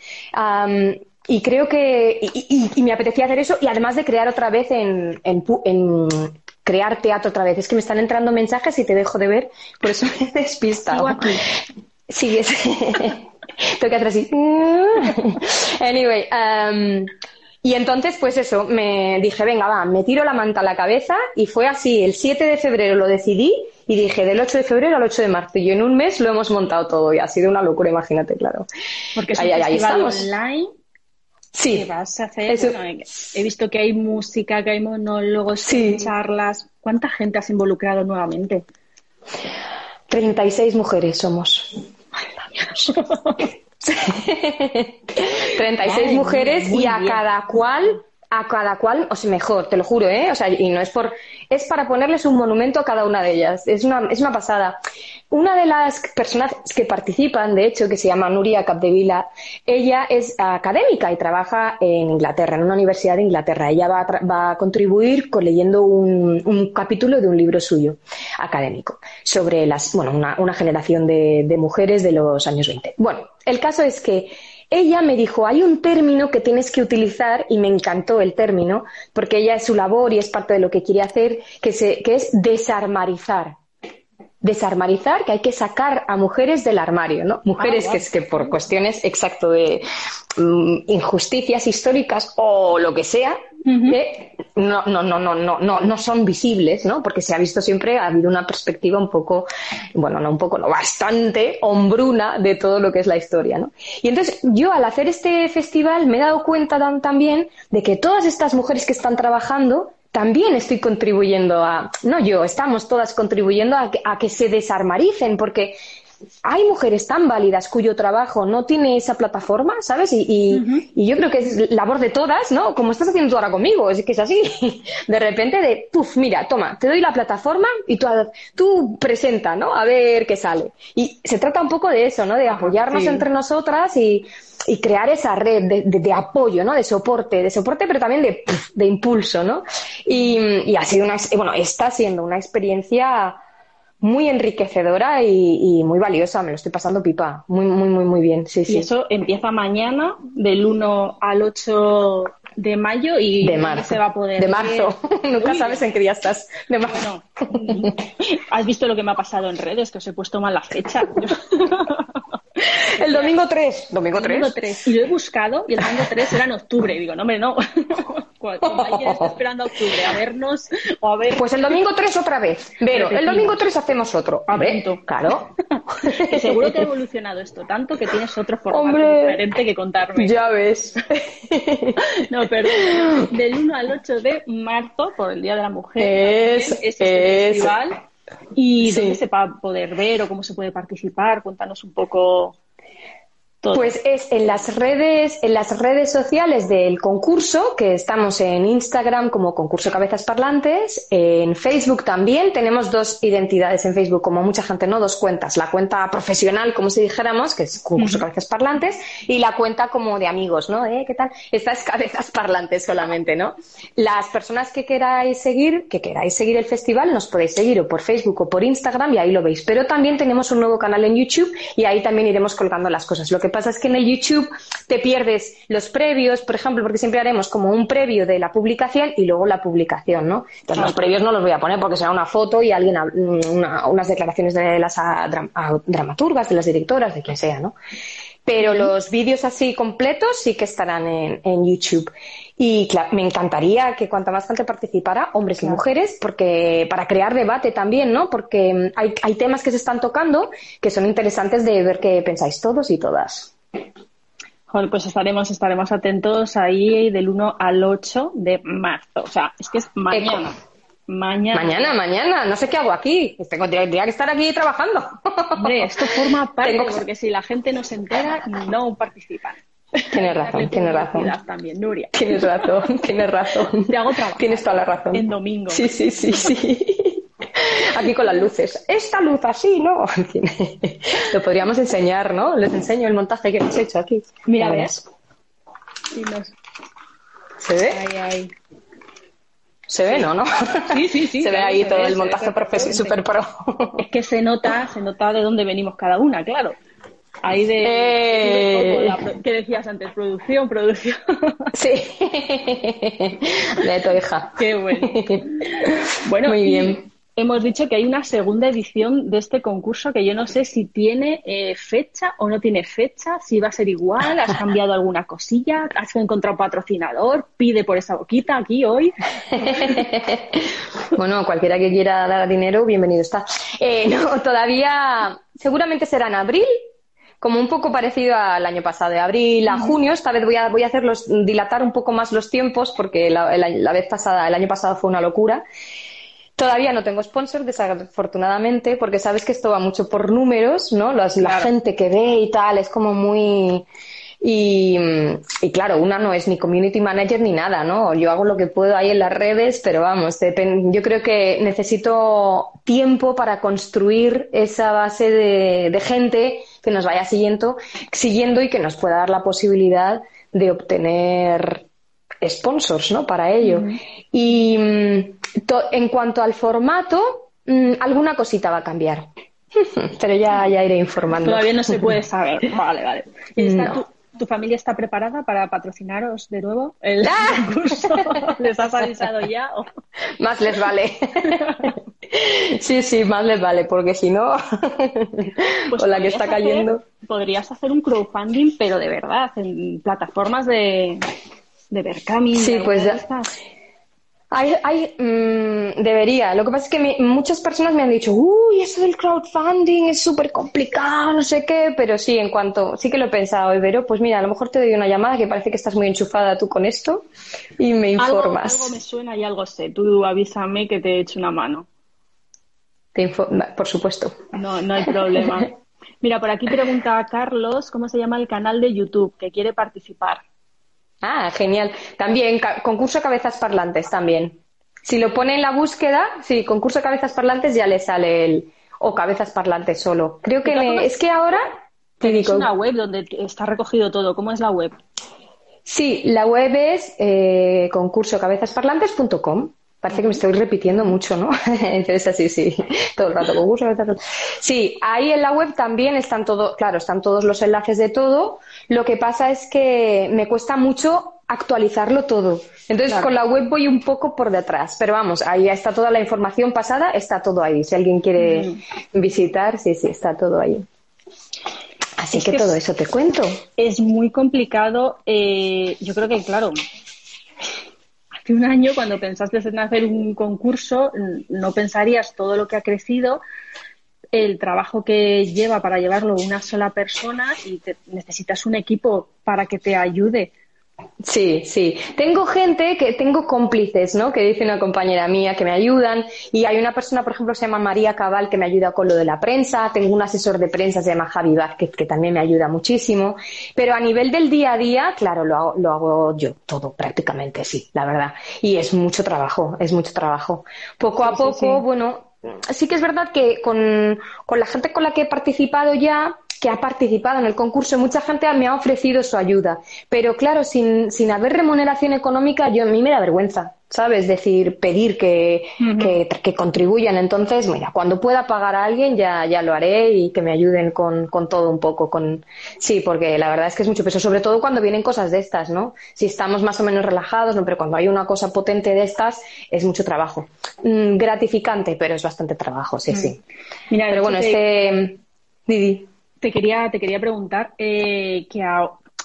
Y creo que y, me apetecía hacer eso y además de crear otra vez en crear teatro otra vez. Es que me están entrando mensajes y te dejo de ver, por eso me he despistado. Sigo aquí. Sí, es... [laughs] Tengo que hacer así. [laughs] anyway, um, y entonces, pues eso, me dije, venga, va, me tiro la manta a la cabeza y fue así. El 7 de febrero lo decidí y dije, del 8 de febrero al 8 de marzo. Y en un mes lo hemos montado todo y ha sido una locura, imagínate, claro. Porque es Ahí, un estamos. online Sí. ¿Qué vas a hacer? Bueno, he visto que hay música, que hay monólogos, Sí. charlas. ¿Cuánta gente has involucrado nuevamente? 36 mujeres somos. 36 [laughs] Madre mujeres y a bien. cada cual, a cada cual, o sea, mejor, te lo juro, ¿eh? O sea, y no es por, es para ponerles un monumento a cada una de ellas. Es una, es una pasada. Una de las personas que participan, de hecho, que se llama Nuria Capdevila, ella es académica y trabaja en Inglaterra, en una universidad de Inglaterra. Ella va a, va a contribuir con leyendo un, un capítulo de un libro suyo académico sobre las, bueno, una, una generación de, de mujeres de los años 20. Bueno, el caso es que ella me dijo, hay un término que tienes que utilizar y me encantó el término porque ella es su labor y es parte de lo que quiere hacer, que, se, que es desarmarizar. Desarmarizar, que hay que sacar a mujeres del armario, ¿no? Mujeres Ah, que, es que por cuestiones exacto de mm, injusticias históricas o lo que sea, que no, no, no, no, no, no, son visibles, ¿no? Porque se ha visto siempre, ha habido una perspectiva un poco, bueno, no un poco, no, bastante hombruna de todo lo que es la historia, ¿no? Y entonces yo al hacer este festival me he dado cuenta tam- también de que todas estas mujeres que están trabajando también estoy contribuyendo a, no yo, estamos todas contribuyendo a que, a que se desarmaricen, porque hay mujeres tan válidas cuyo trabajo no tiene esa plataforma, ¿sabes? Y, y- y yo creo que es labor de todas, ¿no? Como estás haciendo tú ahora conmigo, es que es así. [laughs] De repente de, puf, mira, toma, te doy la plataforma y tú, tú presenta, ¿no? A ver qué sale. Y se trata un poco de eso, ¿no? De apoyarnos sí. entre nosotras y, y crear esa red de, de- de apoyo, ¿no? De soporte, de soporte, pero también de, de impulso, ¿no? Y, y ha sido una, bueno, está siendo una experiencia muy enriquecedora y, y muy valiosa. Me lo estoy pasando pipa. Muy, muy, muy, muy bien. Sí, Y sí. eso empieza mañana, del 1 al 8 de mayo, y De marzo. se va a poder De marzo. [laughs] Nunca Uy, sabes en qué día estás. De marzo. Bueno, [laughs] has visto lo que me ha pasado en redes, que os he puesto mal la fecha. [laughs] El domingo 3. ¿Domingo 3? Domingo 3. Y lo he buscado y el domingo 3 era en octubre. Y digo, no, hombre, no. [laughs] Alguien está esperando a octubre a vernos o a ver. Pues el domingo 3 otra vez. Pero el domingo 3 hacemos otro. Hombre, Apunto. claro. [laughs] que seguro que ha evolucionado esto tanto que tienes otro formato Hombre. diferente que contarme. Ya ves. [laughs] No, perdón. Del 1 al 8 de marzo, por el Día de la Mujer, Es- también, es este es- festival. ¿Y Sí. dónde se va a poder ver o cómo se puede participar? Cuéntanos un poco todo. Pues es en las redes, en las redes sociales del concurso, que estamos en Instagram como concurso Cabezas Parlantes, en Facebook también tenemos dos identidades en Facebook, como mucha gente no, dos cuentas, la cuenta profesional, como si dijéramos, que es concurso Cabezas Parlantes, y la cuenta como de amigos, ¿no? ¿Eh? ¿Qué tal? Esta es Cabezas Parlantes solamente, ¿no? Las personas que queráis seguir, que queráis seguir el festival, nos podéis seguir o por Facebook o por Instagram y ahí lo veis. Pero también tenemos un nuevo canal en YouTube y ahí también iremos colgando las cosas. Lo que pasa es que en el YouTube te pierdes los previos, por ejemplo, porque siempre haremos como un previo de la publicación y luego la publicación, ¿no? Entonces los previos no los voy a poner porque será una foto y alguien una- unas declaraciones de las ah, dramaturgas, de las directoras, de quien sea, ¿no? Pero los vídeos así completos sí que estarán en, en YouTube. Y me encantaría que cuanta más gente participara, hombres y mujeres, porque para crear debate también, ¿no? Porque mm, hay, hay temas que se están tocando que son interesantes de ver qué pensáis todos y todas. Pues estaremos, estaremos atentos ahí del 1 al 8 de marzo. O sea, es que es mañana. Mañana. Mañana, mañana, no sé qué hago aquí. Tengo, tendría que estar aquí trabajando. Hombre, esto forma [laughs] parte, Tengo que- porque si la gente no se entera, no participan. Tienes razón, tienes razón. también, Nuria. Tienes razón, tienes razón. [laughs] Te hago trabajar. Tienes toda la razón. En domingo. Sí, sí, sí, sí. [laughs] Aquí con las luces. Esta luz así, ¿no? Lo podríamos enseñar, ¿no? Les enseño el montaje que hemos hecho aquí. Mira, ¿ves? ¿Se ve? Ahí, ahí. ¿Se ve, no? ¿no? Sí, sí, sí, [laughs] Se ve ahí se todo ve, el montaje profesional, super pro. Es que se nota, se nota de dónde venimos cada una, claro. Ahí de, Eh. de la pro- ¿qué decías antes? Producción, producción. [laughs] Sí. De tu hija. Qué bueno. Bueno, Muy bien. Hemos dicho que hay una segunda edición de este concurso que yo no sé si tiene eh, fecha o no tiene fecha, si va a ser igual, has cambiado alguna cosilla, has encontrado patrocinador, pide por esa boquita aquí hoy. [laughs] Bueno, cualquiera que quiera dar dinero, bienvenido está. Eh, no, todavía, seguramente será en abril, como un poco parecido al año pasado, de abril a junio. Esta vez voy a, voy a hacerlos, dilatar un poco más los tiempos porque la, la vez pasada, el año pasado fue una locura. Todavía no tengo sponsor, desafortunadamente, porque sabes que esto va mucho por números, ¿no? La gente que ve y tal es como muy... Y, y, claro, una no es ni community manager ni nada, ¿no? Yo hago lo que puedo ahí en las redes, pero vamos, yo creo que necesito tiempo para construir esa base de, de gente que nos vaya siguiendo, siguiendo y que nos pueda dar la posibilidad de obtener sponsors, ¿no? Para ello. Y mm, en cuanto al formato, mm, alguna cosita va a cambiar. [laughs] Pero ya, ya iré informando. Todavía no se puede saber. [laughs] Vale, vale. tu, familia está preparada para patrocinaros de nuevo el [laughs] ¡Ah! curso? ¿Les has avisado ya? Más les vale. Sí, sí, más les vale, porque si no, pues con la que está cayendo. podrías hacer un crowdfunding, pero de verdad, en plataformas de, de Berkami. Sí, pues ya. Hay, hay mm, debería. Lo que pasa es que muchas personas me han dicho, uy, eso del crowdfunding es súper complicado, no sé qué, pero sí, en cuanto, sí que lo he pensado, pero pues mira, a lo mejor te doy una llamada que parece que estás muy enchufada tú con esto y me informas. Algo, me suena y algo sé. Tú avísame que te he hecho una mano. Te por supuesto. No, no hay problema. [laughs] Mira, por aquí pregunta Carlos cómo se llama el canal de YouTube que quiere participar. Ah, genial. También, concurso Cabezas Parlantes también. Si lo pone en la búsqueda, sí, concurso Cabezas Parlantes ya le sale el o Cabezas Parlantes solo. Creo que es que ahora Es una web donde está recogido todo. ¿Cómo es la web? Sí, la web es eh, concursocabezasparlantes.com. Parece que me estoy repitiendo mucho, ¿no? [laughs] Entonces así, sí, todo el rato concurso. Sí, ahí en la web también están todo, claro, están todos los enlaces de todo. Lo que pasa es que me cuesta mucho actualizarlo todo. Entonces con la web voy un poco por detrás, pero vamos, ahí está toda la información pasada, está todo ahí. Si alguien quiere visitar, sí, sí, está todo ahí. Así que, todo eso te cuento. Es muy complicado. Eh, yo creo que, claro, un año, cuando pensaste en hacer un concurso, no pensarías todo lo que ha crecido, el trabajo que lleva para llevarlo una sola persona y necesitas un equipo para que te ayude Sí, sí. Tengo gente que tengo cómplices, ¿no? Que dice una compañera mía que me ayudan. Y hay una persona, por ejemplo, se llama María Cabal, que me ayuda con lo de la prensa. Tengo un asesor de prensa, se llama Javi Vázquez, que también me ayuda muchísimo. Pero a nivel del día a día, claro, lo hago, lo hago yo todo, prácticamente, sí, la verdad. Y es mucho trabajo, es mucho trabajo. Poco a poco, bueno, sí que es verdad que con, con la gente con la que he participado ya, que ha participado en el concurso, mucha gente me ha ofrecido su ayuda, pero claro, sin, sin haber remuneración económica, yo a mí me da vergüenza, ¿sabes? Decir, pedir que, que, contribuyan. Entonces, mira, cuando pueda pagar a alguien ya, ya lo haré y que me ayuden con, con todo un poco. Con... Sí, porque la verdad es que es mucho peso, sobre todo cuando vienen cosas de estas, ¿no? Si estamos más o menos relajados, no, pero cuando hay una cosa potente de estas, es mucho trabajo. Mm, gratificante, pero es bastante trabajo, sí, sí. Mira, pero bueno, este... Didi. Te quería, te quería preguntar eh, que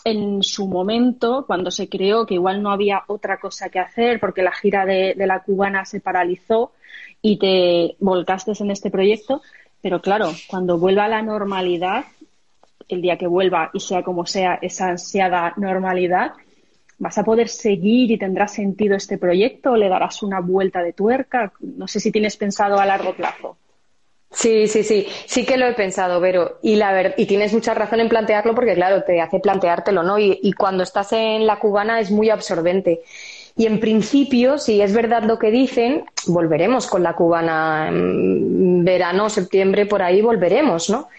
en su momento, cuando se creó que igual no había otra cosa que hacer porque la gira de, la cubana se paralizó y te volcaste en este proyecto, pero claro, cuando vuelva a la normalidad, el día que vuelva y sea como sea esa ansiada normalidad, ¿vas a poder seguir y tendrá sentido este proyecto le darás una vuelta de tuerca? No sé si tienes pensado a largo plazo. Sí, sí, sí, sí que lo he pensado, Vero. Y, la ver y tienes mucha razón en plantearlo porque, claro, te hace planteártelo, ¿no? Y, y cuando estás en la cubana es muy absorbente. Y en principio, si es verdad lo que dicen, volveremos con la cubana en verano, septiembre, por ahí volveremos, ¿no?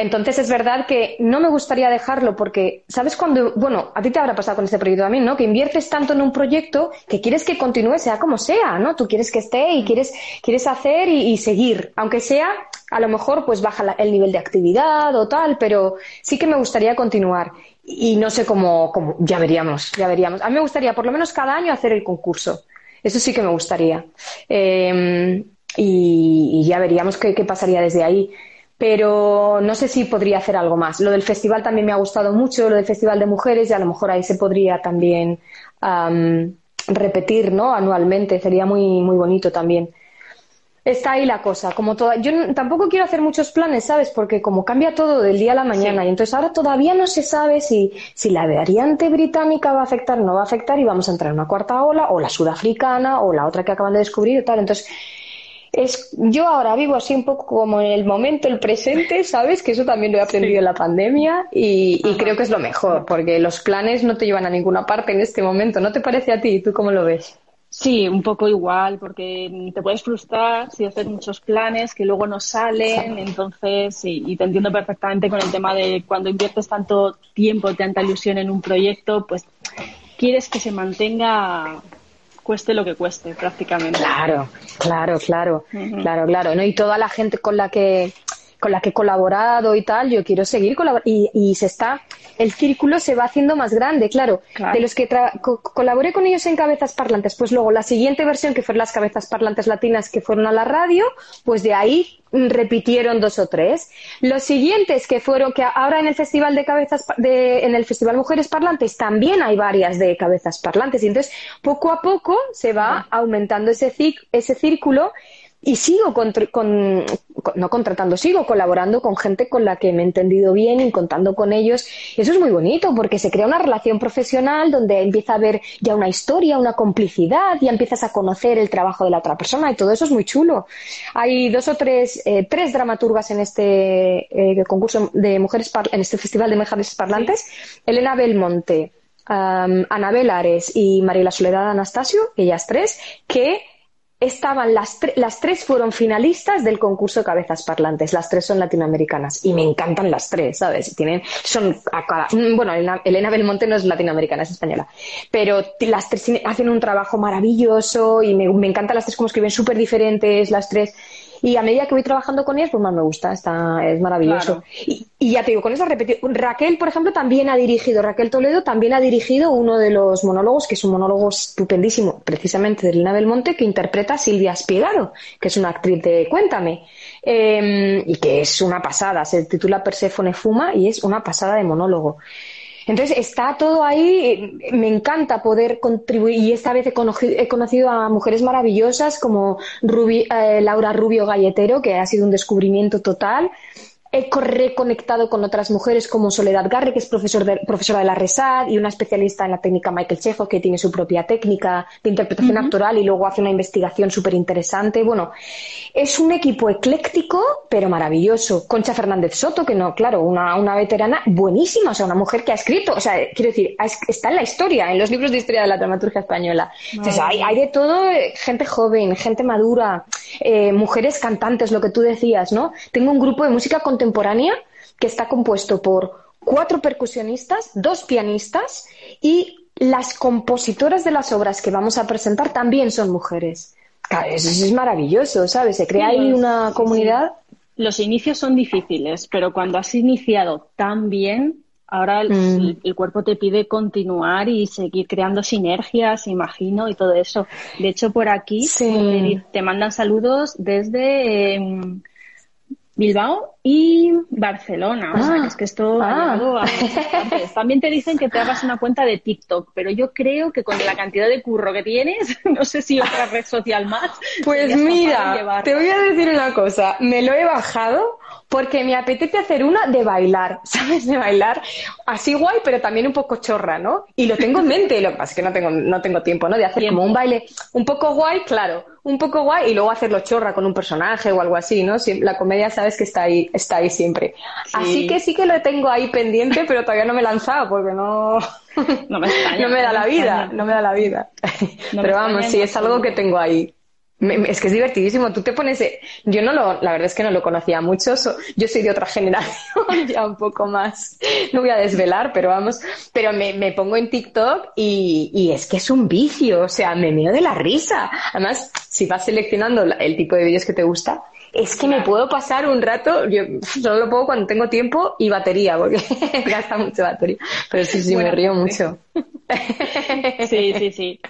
Entonces es verdad que no me gustaría dejarlo porque, ¿sabes cuando, bueno, a ti te habrá pasado con este proyecto también, ¿no? Que inviertes tanto en un proyecto que quieres que continúe sea como sea, ¿no? Tú quieres que esté y quieres, quieres hacer y, seguir, aunque sea, a lo mejor pues baja el nivel de actividad o tal, pero sí que me gustaría continuar. Y no sé cómo, cómo, ya veríamos, ya veríamos. A mí me gustaría por lo menos cada año hacer el concurso. Eso sí que me gustaría. Eh, y, ya veríamos qué, qué pasaría desde ahí pero no sé si podría hacer algo más. Lo del festival también me ha gustado mucho, lo del festival de mujeres, y a lo mejor ahí se podría también repetir, ¿no? Anualmente, sería muy, muy bonito también. Está ahí la cosa, como toda. Yo tampoco quiero hacer muchos planes, ¿sabes? Porque como cambia todo del día a la mañana, y entonces ahora todavía no se sabe si, si la variante británica va a afectar o no va a afectar y vamos a entrar en una cuarta ola, o la sudafricana, o la otra que acaban de descubrir y tal. Entonces, es, yo ahora vivo así un poco como en el momento, el presente, ¿sabes? Que eso también lo he aprendido en la pandemia y, y creo que es lo mejor, porque los planes no te llevan a ninguna parte en este momento. ¿No te parece a ti? ¿Tú cómo lo ves? Sí, un poco igual, porque te puedes frustrar si haces muchos planes que luego no salen, entonces, sí, y te entiendo perfectamente con el tema de cuando inviertes tanto tiempo, tanta ilusión en un proyecto, pues quieres que se mantenga cueste lo que cueste, prácticamente. Claro, claro, claro, claro, claro, ¿no? Y toda la gente con la que con la que he colaborado y tal, yo quiero seguir colaborando. Y, y, se está, el círculo se va haciendo más grande, claro. De los que colaboré con ellos en Cabezas Parlantes, pues luego la siguiente versión, que fueron las Cabezas Parlantes Latinas que fueron a la radio, pues de ahí repitieron dos o tres. Los siguientes que fueron, que ahora en el Festival de Cabezas, de, en el Festival Mujeres Parlantes también hay varias de Cabezas Parlantes. Y entonces, poco a poco se va aumentando ese, ese círculo y sigo con, no contratando, sigo colaborando con gente con la que me he entendido bien y contando con ellos. Y eso es muy bonito porque se crea una relación profesional donde empieza a haber ya una historia, una complicidad, ya empiezas a conocer el trabajo de la otra persona y todo eso es muy chulo. Hay dos o tres, eh, tres dramaturgas en este eh, concurso de mujeres, en este festival de mujeres parlantes. Elena Belmonte, Anabel Ares y Mariela Soledad Anastasio, ellas tres, que estaban las, las tres fueron finalistas del concurso Cabezas Parlantes. Las tres son latinoamericanas y me encantan las tres, ¿sabes? Tienen, son mm, bueno, Elena, Belmonte no es latinoamericana, es española, pero las tres hacen un trabajo maravilloso y me, me encantan las tres como escriben súper diferentes, las tres. Y a medida que voy trabajando con ellas, pues más me gusta, está, es maravilloso. Y, ya te digo, con eso repetido. Raquel, por ejemplo, también ha dirigido, Raquel Toledo también ha dirigido uno de los monólogos, que es un monólogo estupendísimo, precisamente de Lina Belmonte, que interpreta Silvia Spiegaro, que es una actriz de Cuéntame. Em, y que es una pasada, se titula Perséfone Fuma y es una pasada de monólogo. Entonces está todo ahí, me encanta poder contribuir y esta vez he conocido, a mujeres maravillosas como eh, Laura Rubio Galletero, que ha sido un descubrimiento total. He reconectado con otras mujeres como Soledad Garre, que es profesor de, profesora de la RESAD y una especialista en la técnica Michael Chejo, que tiene su propia técnica de interpretación actoral y luego hace una investigación súper interesante. Bueno, es un equipo ecléctico, pero maravilloso. Concha Fernández Soto, que no, claro, una, una veterana buenísima, o sea, una mujer que ha escrito, o sea, quiero decir, está en la historia, en los libros de historia de la dramaturgia española. Entonces, hay, hay, de todo, eh, gente joven, gente madura, eh, mujeres cantantes, lo que tú decías, ¿no? Tengo un grupo de música con contemporánea que está compuesto por cuatro percusionistas, dos pianistas y las compositoras de las obras que vamos a presentar también son mujeres. eso es maravilloso, ¿sabes? Se crea ahí una comunidad. Los inicios son difíciles, pero cuando has iniciado tan bien, ahora el, mm. cuerpo te pide continuar y seguir creando sinergias, imagino, y todo eso. De hecho, por aquí te, mandan saludos desde em, Bilbao y Barcelona. O sea, que es que esto ha ah. También te dicen que te hagas una cuenta de TikTok, pero yo creo que con la cantidad de curro que tienes, [laughs] no sé si otra red social más. Pues mira, te voy a decir una cosa. Me lo he bajado porque me apetece hacer una de bailar, [laughs] ¿sabes? De bailar así guay, pero también un poco chorra, ¿no? Y lo tengo en mente, lo que pasa es que no tengo, no tengo tiempo, ¿no? De hacer como un baile un poco guay, claro, un poco guay y luego hacerlo chorra con un personaje o algo así, ¿no? La comedia sabes que está ahí, está ahí siempre. Así que sí que lo tengo ahí pendiente, pero todavía no me he lanzado porque no, [laughs] no, me, [laughs] no me da la vida, no me da la vida. pero vamos, sí, es algo que tengo ahí es que es divertidísimo. Tú te pones. Yo no lo. La verdad es que no lo conocía mucho. yo soy de otra generación, [laughs] ya un poco más. No voy a desvelar, pero vamos. Pero me, me pongo en TikTok y, y, es que es un vicio. O sea, me meo de la risa. Además, si vas seleccionando el tipo de vídeos que te gusta, es que me puedo pasar un rato. Yo solo lo puedo cuando tengo tiempo y batería, porque [laughs] gasta mucha batería. Pero sí, sí, me río mucho. [laughs] Sí, sí, sí.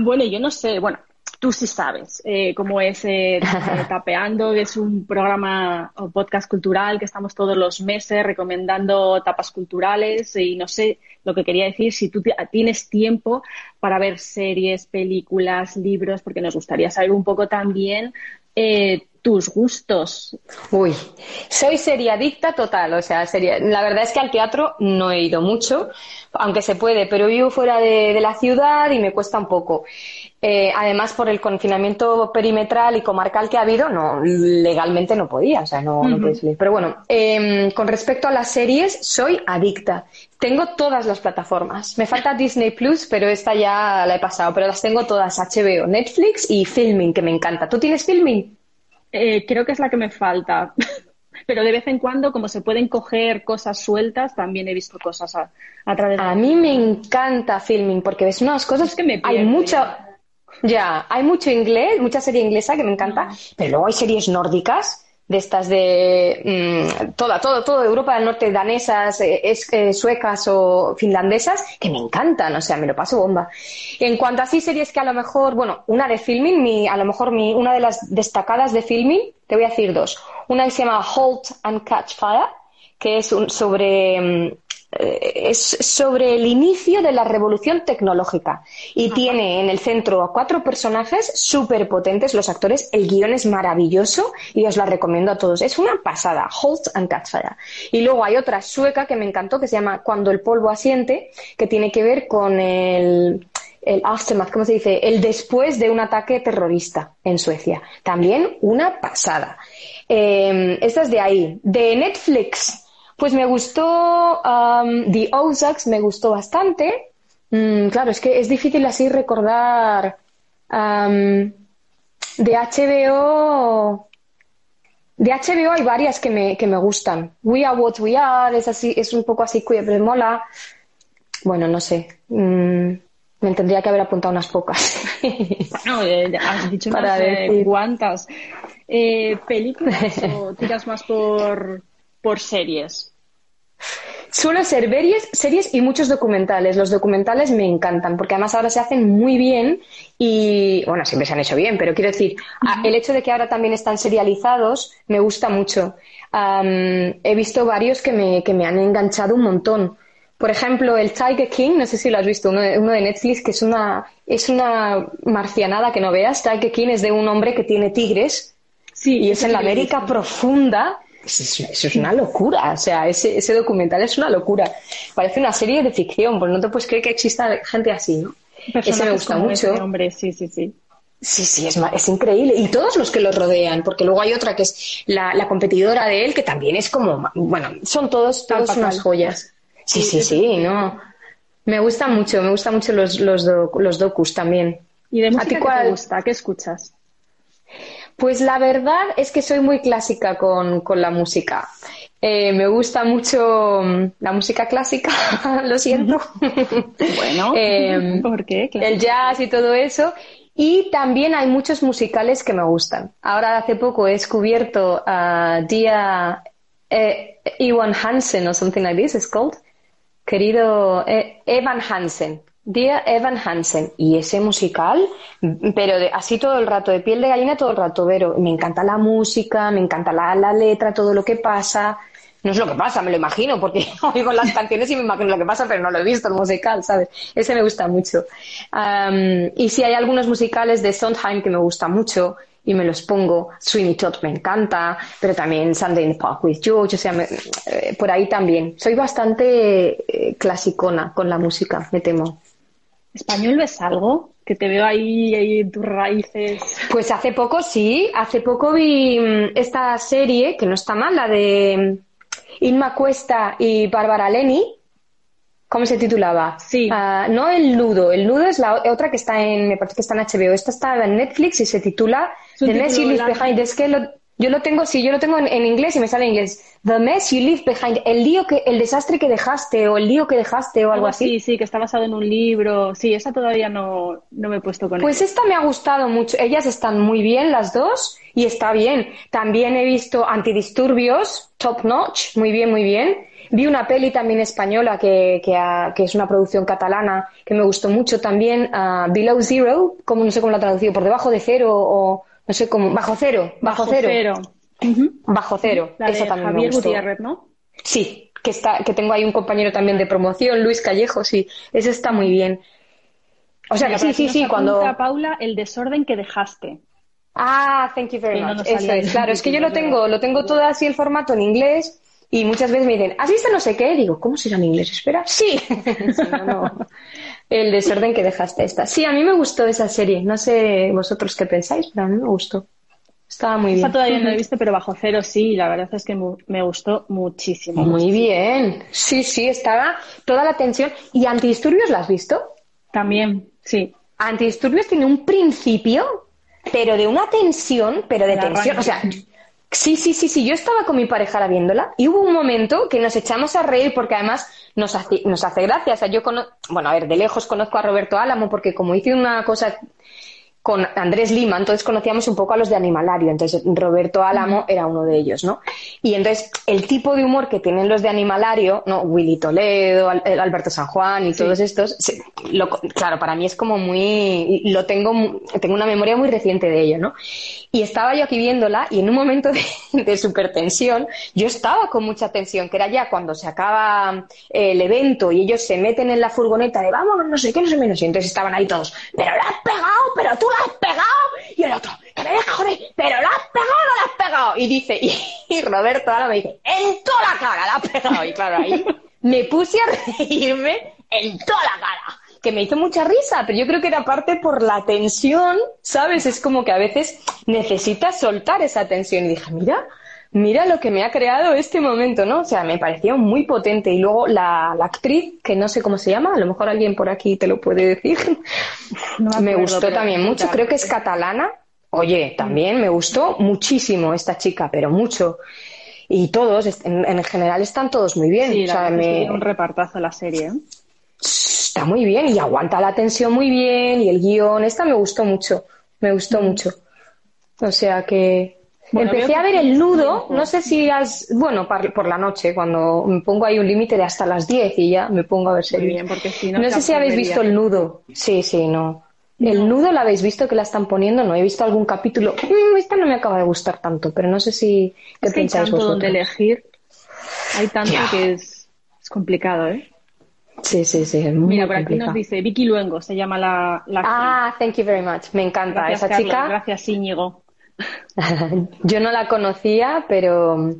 Bueno, yo no sé. Bueno, tú sí sabes eh, cómo es eh, [laughs] Tapeando, que es un programa o podcast cultural que estamos todos los meses recomendando tapas culturales y no sé lo que quería decir, si tú tienes tiempo para ver series, películas, libros, porque nos gustaría saber un poco también eh, tus gustos. Uy, soy seriadicta total, o sea, sería, la verdad es que al teatro no he ido mucho, aunque se puede, pero vivo fuera de, la ciudad y me cuesta un poco. Eh, además, por el confinamiento perimetral y comarcal que ha habido, no, legalmente no podía, o sea, no, puedes ir. Pero bueno, em, con respecto a las series, soy adicta. Tengo todas las plataformas. Me falta Disney Plus, pero esta ya la he pasado, pero las tengo todas, HBO, Netflix y Filming, que me encanta. ¿Tú tienes Filming? Eh, creo que es la que me falta. [laughs] Pero de vez en cuando, como se pueden coger cosas sueltas, también he visto cosas a, través de... A mí me encanta filming porque ves unas cosas que me Hay mucha... Ya, hay mucho inglés, mucha serie inglesa que me encanta, pero luego hay series nórdicas de estas de mm, toda, todo, todo Europa del Norte, danesas, eh, eh, suecas o finlandesas, que me encantan, o sea, me lo paso bomba. En cuanto a así series que a lo mejor, bueno, una de filming, mi, a lo mejor mi, una de las destacadas de filming, te voy a decir dos. Una que se llama Halt and Catch Fire, que es un, sobre mm, es sobre el inicio de la revolución tecnológica y tiene en el centro a cuatro personajes súper potentes, los actores, el guion es maravilloso y os la recomiendo a todos. Es una pasada, Halt and Catch Fire. Y luego hay otra sueca que me encantó que se llama Cuando el polvo asiente, que tiene que ver con el, el aftermath, ¿cómo se dice? El después de un ataque terrorista en Suecia. También una pasada. Eh, esta es de ahí. De Netflix. Pues me gustó um, The Ozarks, me gustó bastante. Mm, claro, es que es difícil así recordar um, de HBO. De HBO hay varias que me, que me gustan. We Are What We Are, es así, es un poco así cuya, pero mola. Bueno, no sé. Mm, me tendría que haber apuntado unas pocas. [laughs] Bueno, eh, has dicho Para unas cuantas. Eh, ¿Películas [laughs] o tiras más por, por series? Suelo ser series, series y muchos documentales. Los documentales me encantan porque además ahora se hacen muy bien y, bueno, siempre se han hecho bien, pero quiero decir, el hecho de que ahora también están serializados me gusta mucho. he visto varios que me, que me han enganchado un montón. Por ejemplo, el Tiger King, no sé si lo has visto, uno de, uno de Netflix, que es una, es una marcianada que no veas. Tiger King es de un hombre que tiene tigres sí, y es en la América profunda eso es, una locura, o sea, ese, ese documental es una locura. Parece una serie de ficción, pues no te puedes creer que exista gente así, ¿no? ese me gusta mucho. hombre, sí, sí, sí. Sí, sí, es, es increíble. Y todos los que lo rodean, porque luego hay otra que es la, la competidora de él, que también es como, bueno, son todos, todos unas joyas. Sí, sí, sí, no. Me gusta mucho, me gustan mucho los, los, los docus también. ¿Y de música ¿A ti cuál? te gusta? ¿Qué escuchas? Pues la verdad es que soy muy clásica con, la música. Eh, me gusta mucho mm, la música clásica, [laughs] lo siento. Bueno, [laughs] eh, [laughs] ¿por qué? El jazz y todo eso. Y también hay muchos musicales que me gustan. Ahora hace poco he descubierto a Dia eh, Ewan Hansen o something like this, it's called. Querido Evan Hansen. Dear Evan Hansen. Y ese musical, pero de, así todo el rato, de piel de gallina todo el rato, pero me encanta la música, me encanta la, letra, todo lo que pasa. No es lo que pasa, me lo imagino, porque [laughs] oigo las canciones y me imagino lo que pasa, pero no lo he visto el musical, ¿sabes? Ese me gusta mucho. y si hay algunos musicales de Sondheim que me gustan mucho y me los pongo. Sweeney Todd me encanta, pero también Sunday in the Park with George, o sea, eh, por ahí también. Soy bastante eh, clasicona con la música, me temo. ¿Español ves algo? Que te veo ahí, ahí en tus raíces. Pues hace poco sí, hace poco vi mm, esta serie, que no está mal, la de mm, Inma Cuesta y Bárbara Leni. ¿Cómo se titulaba? Sí. Ah, no el nudo, el nudo es la otra que está en, me parece que está en HBO. Esta está en Netflix y se titula The Leave Behind. Es que yo lo tengo, sí, yo lo tengo en, inglés y me sale en inglés. The mess you leave behind. El lío que, el desastre que dejaste o el lío que dejaste o algo, así. Sí, sí, que está basado en un libro. Sí, esa todavía no, no me he puesto con Pues esta me ha gustado mucho. Ellas están muy bien, las dos, y está bien. También he visto Antidisturbios, Top Notch, muy bien, muy bien. Vi una peli también española que, que, es una producción catalana que me gustó mucho también, uh, Below Zero, como no sé cómo la traducido, por debajo de cero o no sé cómo, bajo cero, bajo, cero. Bajo cero. Esa también Javier Gutiérrez, ¿no? Sí, que está, que tengo ahí un compañero también de promoción, Luis Callejo, sí, ese está muy bien. O sea, que sí, sí, sí, cuando. Paula, el desorden que dejaste. Ah, thank you very much. Eso es, claro, es que yo lo tengo, lo tengo todo así el formato en inglés y muchas veces me dicen, ¿has visto no sé qué? Digo, ¿cómo será en inglés? Espera, sí. [laughs] El desorden que dejaste esta. Sí, a mí me gustó esa serie. No sé vosotros qué pensáis, pero a mí me gustó. Estaba muy bien. todavía no he visto, pero bajo cero sí. La verdad es que me gustó muchísimo. Muy bien. Sí, sí, estaba toda la tensión. ¿Y Antidisturbios la has visto? También, sí. Antidisturbios tiene un principio, pero de una tensión, pero de tensión. O sea, Sí, sí, sí, sí. Yo estaba con mi pareja viéndola y hubo un momento que nos echamos a reír porque además nos hace, nos hace gracia. O sea, yo conozco, bueno, a ver, de lejos conozco a Roberto Álamo porque como hice una cosa con Andrés Lima, entonces conocíamos un poco a los de Animalario, entonces Roberto Álamo era uno de ellos, ¿no? Y entonces el tipo de humor que tienen los de Animalario, ¿no? Willy Toledo, Alberto San Juan y todos estos, claro, para mí es como muy, lo tengo, tengo una memoria muy reciente de ello, ¿no? Y estaba yo aquí viéndola y en un momento de, [laughs] de supertensión, yo estaba con mucha tensión, que era ya cuando se acaba eh, el evento y ellos se meten en la furgoneta de vamos, no sé qué, no sé menos, y entonces estaban ahí todos, pero la has pegado, pero tú la has pegado, y el otro, deja joder, pero la has pegado, no la has pegado, y dice, y, Roberto ahora me dice, en toda la cara la has pegado, y claro, ahí me puse a reírme en toda la cara que me hizo mucha risa, pero yo creo que era parte por la tensión, ¿sabes? Es como que a veces necesitas soltar esa tensión. Y dije, mira, mira lo que me ha creado este momento, ¿no? O sea, me pareció muy potente. Y luego la, actriz, que no sé cómo se llama, a lo mejor alguien por aquí te lo puede decir, [laughs] me, gustó también mucho. Creo que es catalana. Oye, también me gustó muchísimo esta chica, pero mucho. Y todos, en, general, están todos muy bien. Sí, o sea, me... un repartazo la serie. ¿eh? está muy bien y aguanta la tensión muy bien y el guion, esta me gustó mucho, me gustó mm. mucho. O sea que empecé a ver el nudo, no sé si has, bueno, por la noche, cuando me pongo ahí un límite de hasta las 10 y ya me pongo a ver series. no, sé si habéis visto el nudo. Sí, sí, no. El nudo la habéis visto que la están poniendo, no he visto algún capítulo. Mm, esta no me acaba de gustar tanto, pero no sé si qué es que pensáis hay tanto donde elegir. Hay tanto que es, es complicado, ¿eh? Sí, sí, sí. Mira, por aquí nos dice Vicky Luengo, se llama la. ah, thank you very much. Me encanta esa chica. Gracias, Íñigo. [laughs] Yo no la conocía, pero,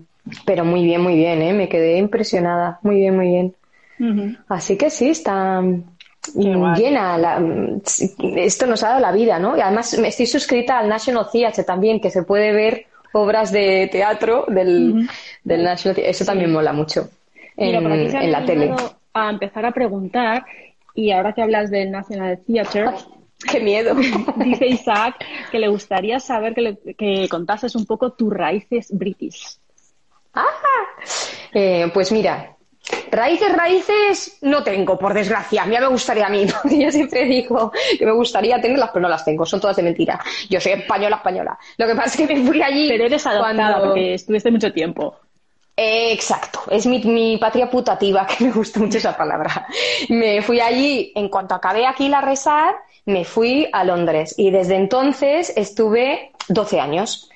pero muy bien, muy bien, ¿eh? Me quedé impresionada. Muy bien, muy bien. Así que sí, está llena. esto nos ha dado la vida, ¿no? Y además me estoy suscrita al National Theatre también, que se puede ver obras de teatro del, del National Theatre. Eso también mola mucho en la tele a empezar a preguntar, y ahora que hablas del National Theatre, ¡Qué miedo! [laughs] Dice Isaac que le gustaría saber que, le, que contases un poco tus raíces british. ¡Ah! Eh, pues mira, raíces, raíces no tengo, por desgracia. A mí me gustaría a mí, [laughs] yo siempre digo que me gustaría tenerlas, pero no las tengo, son todas de mentira. Yo soy española, española. Lo que pasa es que me fui allí. Pero eres adoptada porque estuviste mucho tiempo exacto, es mi, patria putativa, [laughs] que me gusta mucho esa palabra. Me fui allí, en cuanto acabé aquí la rezar, me fui a Londres y desde entonces estuve 12 años.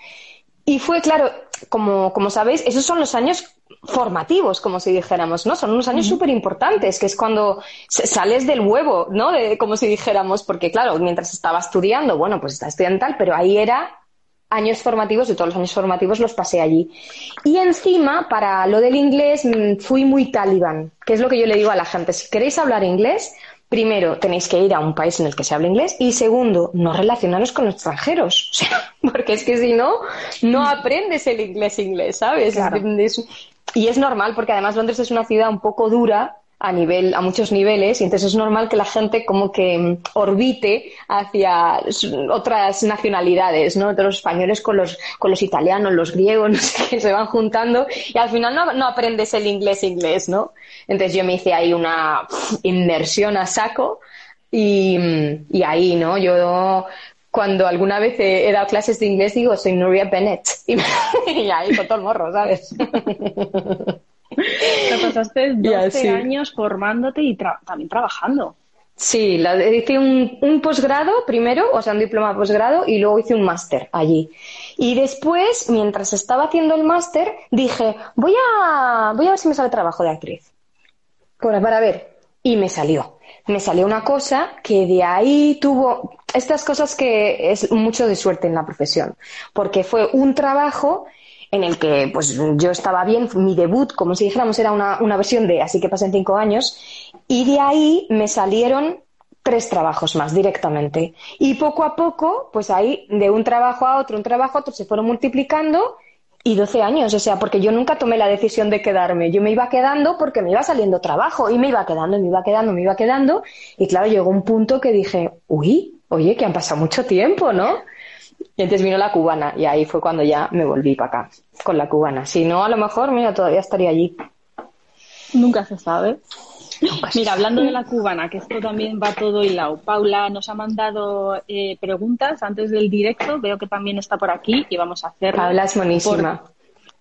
Y fue, claro, como, como sabéis, esos son los años formativos, como si dijéramos, ¿no? Son unos años súper importantes, que es cuando sales del huevo, ¿no? De, como si dijéramos, porque claro, mientras estaba estudiando, bueno, pues está estudiando tal, pero ahí era años formativos, y todos los años formativos los pasé allí. Y encima, para lo del inglés, mm, fui muy talibán, que es lo que yo le digo a la gente. Si queréis hablar inglés, primero tenéis que ir a un país en el que se hable inglés y segundo, no relacionaros con extranjeros. [laughs] porque es que si no, no aprendes el inglés inglés, ¿sabes? y es normal porque además Londres es una ciudad un poco dura a nivel, a muchos niveles, y entonces es normal que la gente como que mm, orbite hacia otras nacionalidades, ¿no? De los españoles con los, con los italianos, los griegos, [laughs] no sé se van juntando y al final no, no aprendes el inglés inglés, ¿no? Entonces yo me hice ahí una inmersión a saco y, mm, y ahí, ¿no? Yo cuando alguna vez he, dado clases de inglés digo soy Nuria Bennett [laughs] y ahí con todo el morro, ¿sabes? [laughs] [laughs] Te pasaste [laughs] 12 años formándote y también trabajando. Sí, hice un, posgrado primero, o sea, un diploma posgrado, y luego hice un máster allí. Y después, mientras estaba haciendo el máster, dije, voy a, voy a ver si me sale trabajo de actriz. Para, para ver. y me salió. Me salió una cosa que de ahí tuvo estas cosas que es mucho de suerte en la profesión, porque fue un trabajo en el que pues yo estaba bien, mi debut, como si dijéramos, era una, una versión de Así que pasen cinco años, y de ahí me salieron tres trabajos más directamente. Y poco a poco, pues ahí de un trabajo a otro, un trabajo a otro, se fueron multiplicando y 12 años, o sea, porque yo nunca tomé la decisión de quedarme. Yo me iba quedando porque me iba saliendo trabajo y me iba quedando, me iba quedando, me iba quedando. Y claro, llegó un punto que dije, uy, oye, que han pasado mucho tiempo, ¿no? Y entonces vino la cubana y ahí fue cuando ya me volví para acá con la cubana. Si no, a lo mejor, mira, todavía estaría allí. Nunca se sabe. Mira, hablando de la cubana, que esto también va todo hilado. Paula nos ha mandado eh, preguntas antes del directo. Veo que también está por aquí y vamos a hacer. Paula es monísima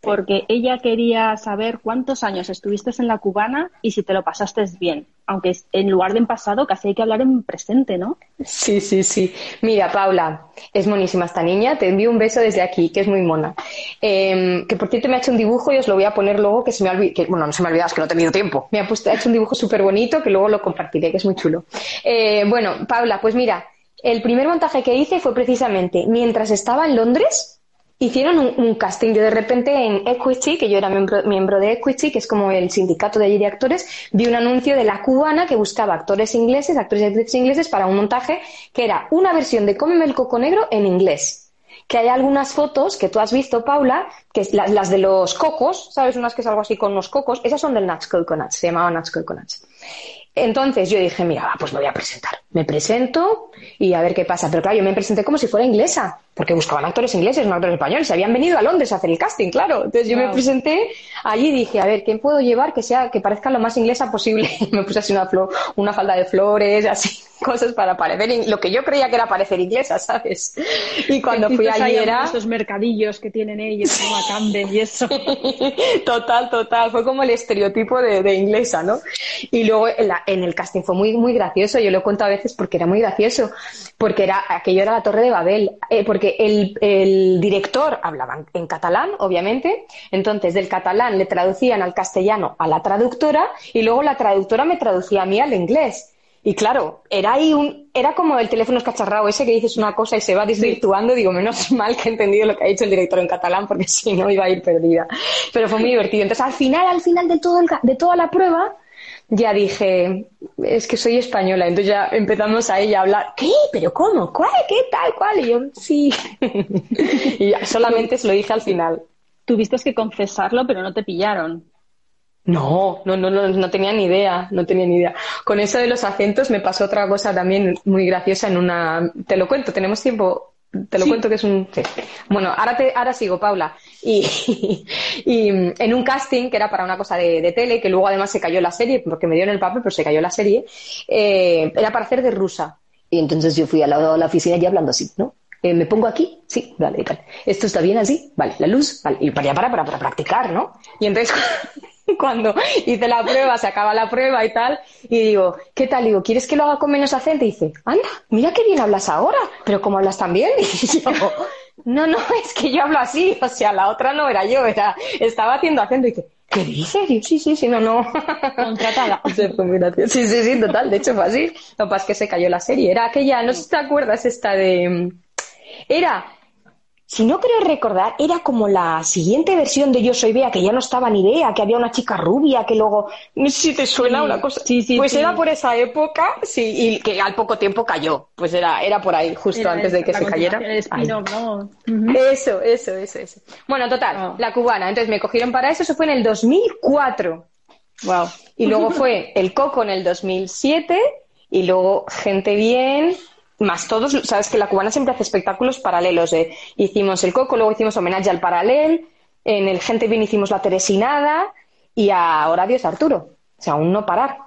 porque ella quería saber cuántos años estuviste en la cubana y si te lo pasaste bien. Aunque en lugar de en pasado, casi hay que hablar en presente, ¿no? Sí, sí, sí. Mira, Paula, es monísima esta niña. Te envío un beso desde aquí, que es muy mona. Em, que por cierto me ha hecho un dibujo y os lo voy a poner luego, que se me ha olvidado. Bueno, no se me ha olvidado, es que no he tenido tiempo. Me ha, puesto, ha hecho un dibujo súper bonito que luego lo compartiré, que es muy chulo. Eh, bueno, Paula, pues mira, el primer montaje que hice fue precisamente mientras estaba en Londres hicieron un, casting. Yo de repente en Equity, que yo era miembro, de Equity, que es como el sindicato de allí de actores, vi un anuncio de la cubana que buscaba actores ingleses, actores y actrices ingleses para un montaje que era una versión de Cómeme el coco negro en inglés. Que hay algunas fotos que tú has visto, Paula, que es las de los cocos, ¿sabes? Unas que es algo así con los cocos, esas son del Nuts Coconuts, se llamaban Nuts Coconuts. Entonces yo dije, mira, pues me voy a presentar. Me presento y a ver qué pasa. Pero claro, yo me presenté como si fuera inglesa, porque buscaban actores ingleses, no actores españoles. Se habían venido a Londres a hacer el casting, claro. Entonces yo me presenté allí y dije, a ver, ¿quién puedo llevar que sea, que parezca lo más inglesa posible? [laughs] me puse así una, flor, una falda de flores, así, [laughs] cosas para parecer, lo que yo creía que era parecer inglesa, ¿sabes? Y cuando fui allí era... Esos mercadillos que tienen ellos, como Camden y eso. [laughs] total, total. Fue como el estereotipo de, de inglesa, ¿no? Y luego en la, en el casting fue muy, muy gracioso. Yo lo he contado a veces porque era muy gracioso. Porque era, aquello era la Torre de Babel. Eh, porque el, el, director hablaba en catalán, obviamente. Entonces, del catalán le traducían al castellano a la traductora y luego la traductora me traducía a mí al inglés. Y claro, era ahí un, era como el teléfono escacharrado ese que dices una cosa y se va desvirtuando. Digo, menos mal que he entendido lo que ha dicho el director en catalán, porque [laughs] si no iba a ir perdida. Pero fue muy divertido. Entonces, al final, al final de todo de toda la prueba, ya dije, es que soy española. Entonces ya empezamos ahí a hablar, ¿qué? ¿Pero cómo? ¿Cuál? ¿Qué tal? ¿Cuál? Y yo, sí. [laughs] y solamente se lo dije al final. Tuviste que confesarlo, pero no te pillaron. No, no, no, no, no tenía ni idea, no tenía ni idea. Con eso de los acentos me pasó otra cosa también muy graciosa en una, te lo cuento, tenemos tiempo, te lo cuento que es un, Bueno, ahora te, ahora sigo, Paula. Y, [laughs] y, en un casting que era para una cosa de, tele, que luego además se cayó la serie, porque me dio en el papel, pero se cayó la serie, eh, era para hacer de rusa. Y entonces yo fui a la, a la oficina ya hablando así, ¿no? Eh, ¿Me pongo aquí? Sí, vale, y tal. ¿Esto está bien así? Vale, la luz, vale. Y para, para, para, para practicar, ¿no? Y entonces [laughs] [laughs] cuando hice la prueba, se acaba la prueba y tal, y digo, ¿qué tal? Digo, ¿quieres que lo haga con menos acento? Y dice, anda, mira qué bien hablas ahora, pero ¿cómo hablas tan bien? [laughs] Y yo, no, no, es que yo hablo así, o sea, la otra no era yo, era, estaba haciendo acento y dice, ¿qué dices? Y sí, sí, sí, no, no. Contratada. [laughs] Sí, sí, sí, total, de hecho fue así. Lo que pasa es que se cayó la serie. Era aquella, no sé si te acuerdas esta de... Era si no creo recordar, era como la siguiente versión de Yo Soy Bea, que ya no estaba ni Bea, que había una chica rubia, que luego, si te suena una cosa. Sí, sí, pues era por esa época, sí, y que al poco tiempo cayó. Pues era, era por ahí, justo antes de que se cayera. ¿no? Eso, eso, eso, eso. Bueno, total, oh. la cubana. Entonces me cogieron para eso, eso fue en el 2004. Wow. Y luego fue El Coco en el 2007, y luego Gente Bien, más todos, sabes que la cubana siempre hace espectáculos paralelos. Eh. Hicimos el Coco, luego hicimos homenaje al Paralel, en el Gente Bien hicimos la Teresinada y ahora Dios Arturo. O sea, aún no parar.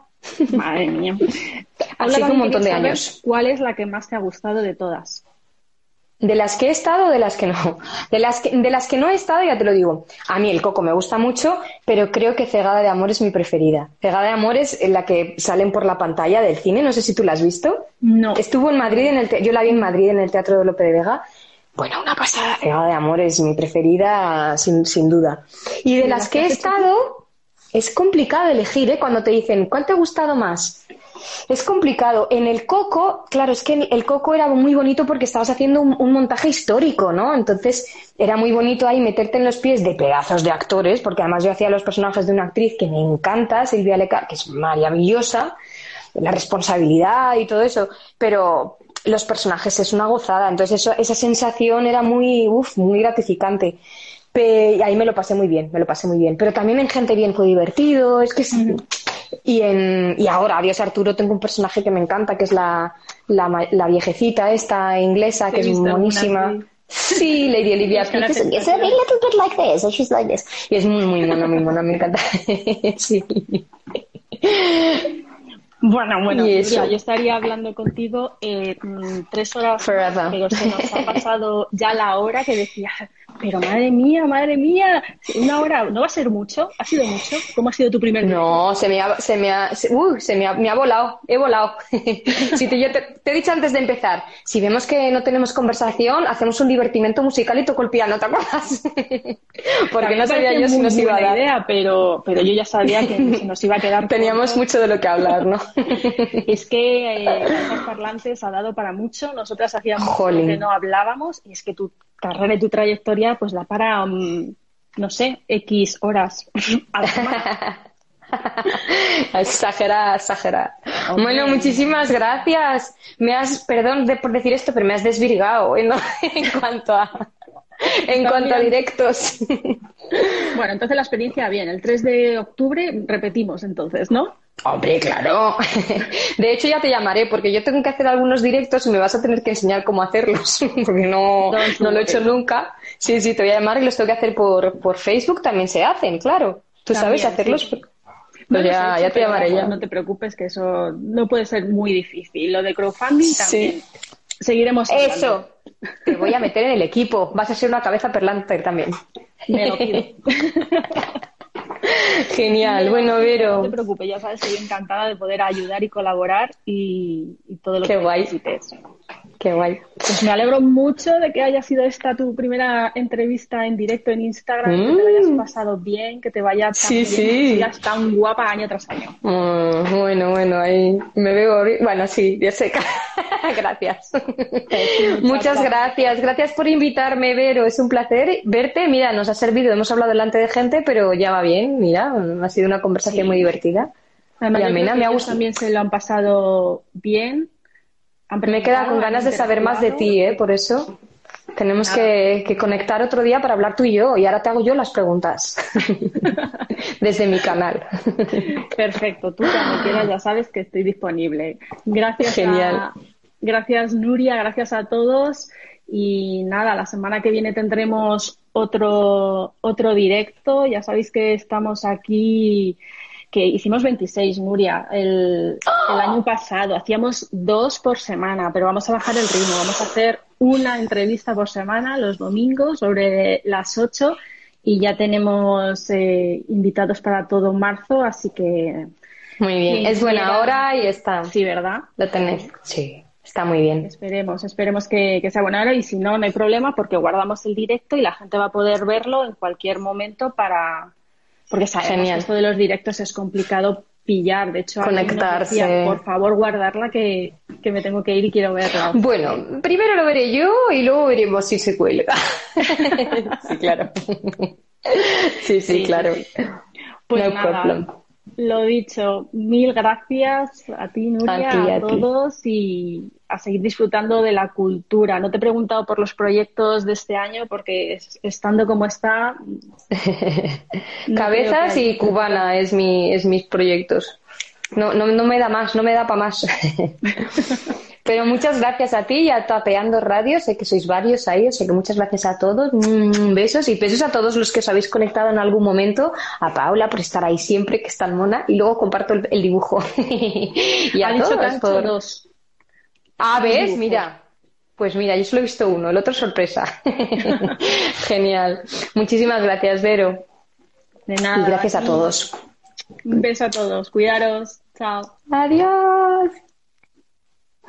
Madre mía. [laughs] Así que un montón de años. ¿Cuál es la que más te ha gustado de todas? De las que he estado o de las que no. De las que, de las que no he estado, ya te lo digo. A mí el coco me gusta mucho, pero creo que Cegada de Amor es mi preferida. Cegada de Amor es la que salen por la pantalla del cine. No sé si tú la has visto. No. Estuvo en Madrid, en el yo la vi en Madrid en el Teatro de Lope de Vega. Bueno, una pasada. Cegada de Amor es mi preferida, sin, sin duda. Y de las que he estado, es complicado elegir, ¿eh? Cuando te dicen, ¿cuál te ha gustado más? Es complicado. En el Coco, claro, es que el Coco era muy bonito porque estabas haciendo un, montaje histórico, ¿no? Entonces era muy bonito ahí meterte en los pies de pedazos de actores, porque además yo hacía los personajes de una actriz que me encanta, Silvia Leca, que es maravillosa, la responsabilidad y todo eso, pero los personajes es una gozada. Entonces eso, esa sensación era muy, uf, muy gratificante. y ahí me lo pasé muy bien, me lo pasé muy bien. Pero también en Gente Bien fue divertido, es que y, en, y ahora, Adiós Arturo, tengo un personaje que me encanta, que es la, la, la viejecita esta inglesa, que es monísima. Sí, Lady [laughs] Olivia es a little bit like this, she's like this. Y es muy, muy mona, muy mona, me encanta. [laughs] sí. Bueno, bueno, yo estaría hablando contigo eh, mm, tres horas, Forever. pero se nos ha pasado ya la hora que decía, pero madre mía, madre mía, una hora, ¿no va a ser mucho? ¿Ha sido mucho? ¿Cómo ha sido tu primer día? No, se me ha, se me ha, uh, se me ha, me ha volado, he volado. [laughs] si te, yo te, he dicho antes de empezar, si vemos que no tenemos conversación, hacemos un divertimento musical y toco el piano, ¿te acuerdas? [laughs] Porque no sabía yo si nos iba a dar. idea, pero, pero yo ya sabía que [laughs] nos iba a quedar. Teníamos mucho de lo que hablar, ¿no? es que eh, los parlantes ha dado para mucho, nosotras hacíamos que no hablábamos y es que tú carrera y tu trayectoria, pues la para, mm, no sé, X horas. [laughs] [laughs] [laughs] exagera, exagera. Bueno, muchísimas gracias. Me has, perdón por decir esto, pero me has desvirgado en [laughs] cuanto a en cuanto a directos. [laughs] Bueno, entonces la experiencia bien. El 3 de octubre repetimos entonces, ¿no? Hombre, claro. De hecho, ya te llamaré porque yo tengo que hacer algunos directos y me vas a tener que enseñar cómo hacerlos porque no, no lo he hecho nunca. Sí, sí, te voy a llamar y los tengo que hacer por, por Facebook. También se hacen, claro. Tú sabes hacerlos. Pues ya, ya te llamaré ya. No te preocupes que eso no puede ser muy difícil. Lo de crowdfunding también. Seguiremos. Eso. Te voy a meter en el equipo. Vas a ser una cabeza perlante también. Me lo pido. [laughs] Genial, bueno, Vero. No te preocupes, ya sabes, estoy encantada de poder ayudar y colaborar y, todo lo Qué que guay. necesites. Qué guay. Pues me alegro mucho de que haya sido esta tu primera entrevista en directo en Instagram, que te hayas mm. pasado bien, que te vaya tan sí, bien, sí. que sigas tan guapa año tras año. Mm, bueno, bueno, ahí me veo. Bueno, sí, ya sé. [laughs] gracias. Muchas gracias. Gracias por invitarme, Vero. Es un placer verte. Mira, nos ha servido. Hemos hablado delante de gente, pero ya va bien. Mira, ha sido una conversación muy divertida. Además, me ha gustado. También se lo han pasado bien. me queda con ganas de saber más de ti, ¿eh? Por eso. Tenemos que, conectar otro día para hablar tú y yo. Y ahora te hago yo las preguntas [laughs] desde mi canal. Perfecto. Tú cuando quieras ya sabes que estoy disponible. Gracias. Genial. Gracias, Nuria, gracias a todos. Y nada, la semana que viene tendremos otro, otro directo. Ya sabéis que estamos aquí, que hicimos 26, Nuria, el, el año pasado. Hacíamos dos por semana, pero vamos a bajar el ritmo. Vamos a hacer una entrevista por semana los domingos sobre las 8 y ya tenemos eh, invitados para todo marzo, así que... Muy bien, es buena hora y está. Sí, ¿verdad? Lo tenéis. Sí. Está muy bien. Esperemos, esperemos que, sea buena hora y si no, no hay problema porque guardamos el directo y la gente va a poder verlo en cualquier momento para... Porque sabemos que esto de los directos es complicado pillar, de hecho, conectarse. por favor, guardarla que, me tengo que ir y quiero verla. Bueno, primero lo veré yo y luego veremos si se cuelga. [laughs] sí, claro. sí, sí, claro. Pues nada, lo dicho, mil gracias a ti, Nuria, a, todos y a seguir disfrutando de la cultura. No te he preguntado por los proyectos de este año porque estando como está. [laughs] Cabezas y cubana es mi, es mis proyectos. No, no, no me da más, no me da para más. [laughs] Pero muchas gracias a ti y a Tapeando Radio. Sé que sois varios ahí, sé que muchas gracias a todos. Mm, besos y besos a todos los que os habéis conectado en algún momento. A Paula por estar ahí siempre, que es tan mona. Y luego comparto el, dibujo. [laughs] y a todos. Por... Ah, ves, mira. Pues mira, yo solo he visto uno, el otro sorpresa. [laughs] Genial. Muchísimas gracias, Vero. De nada. Y gracias a todos. Un beso a todos. Cuidaros. Chao. Adiós.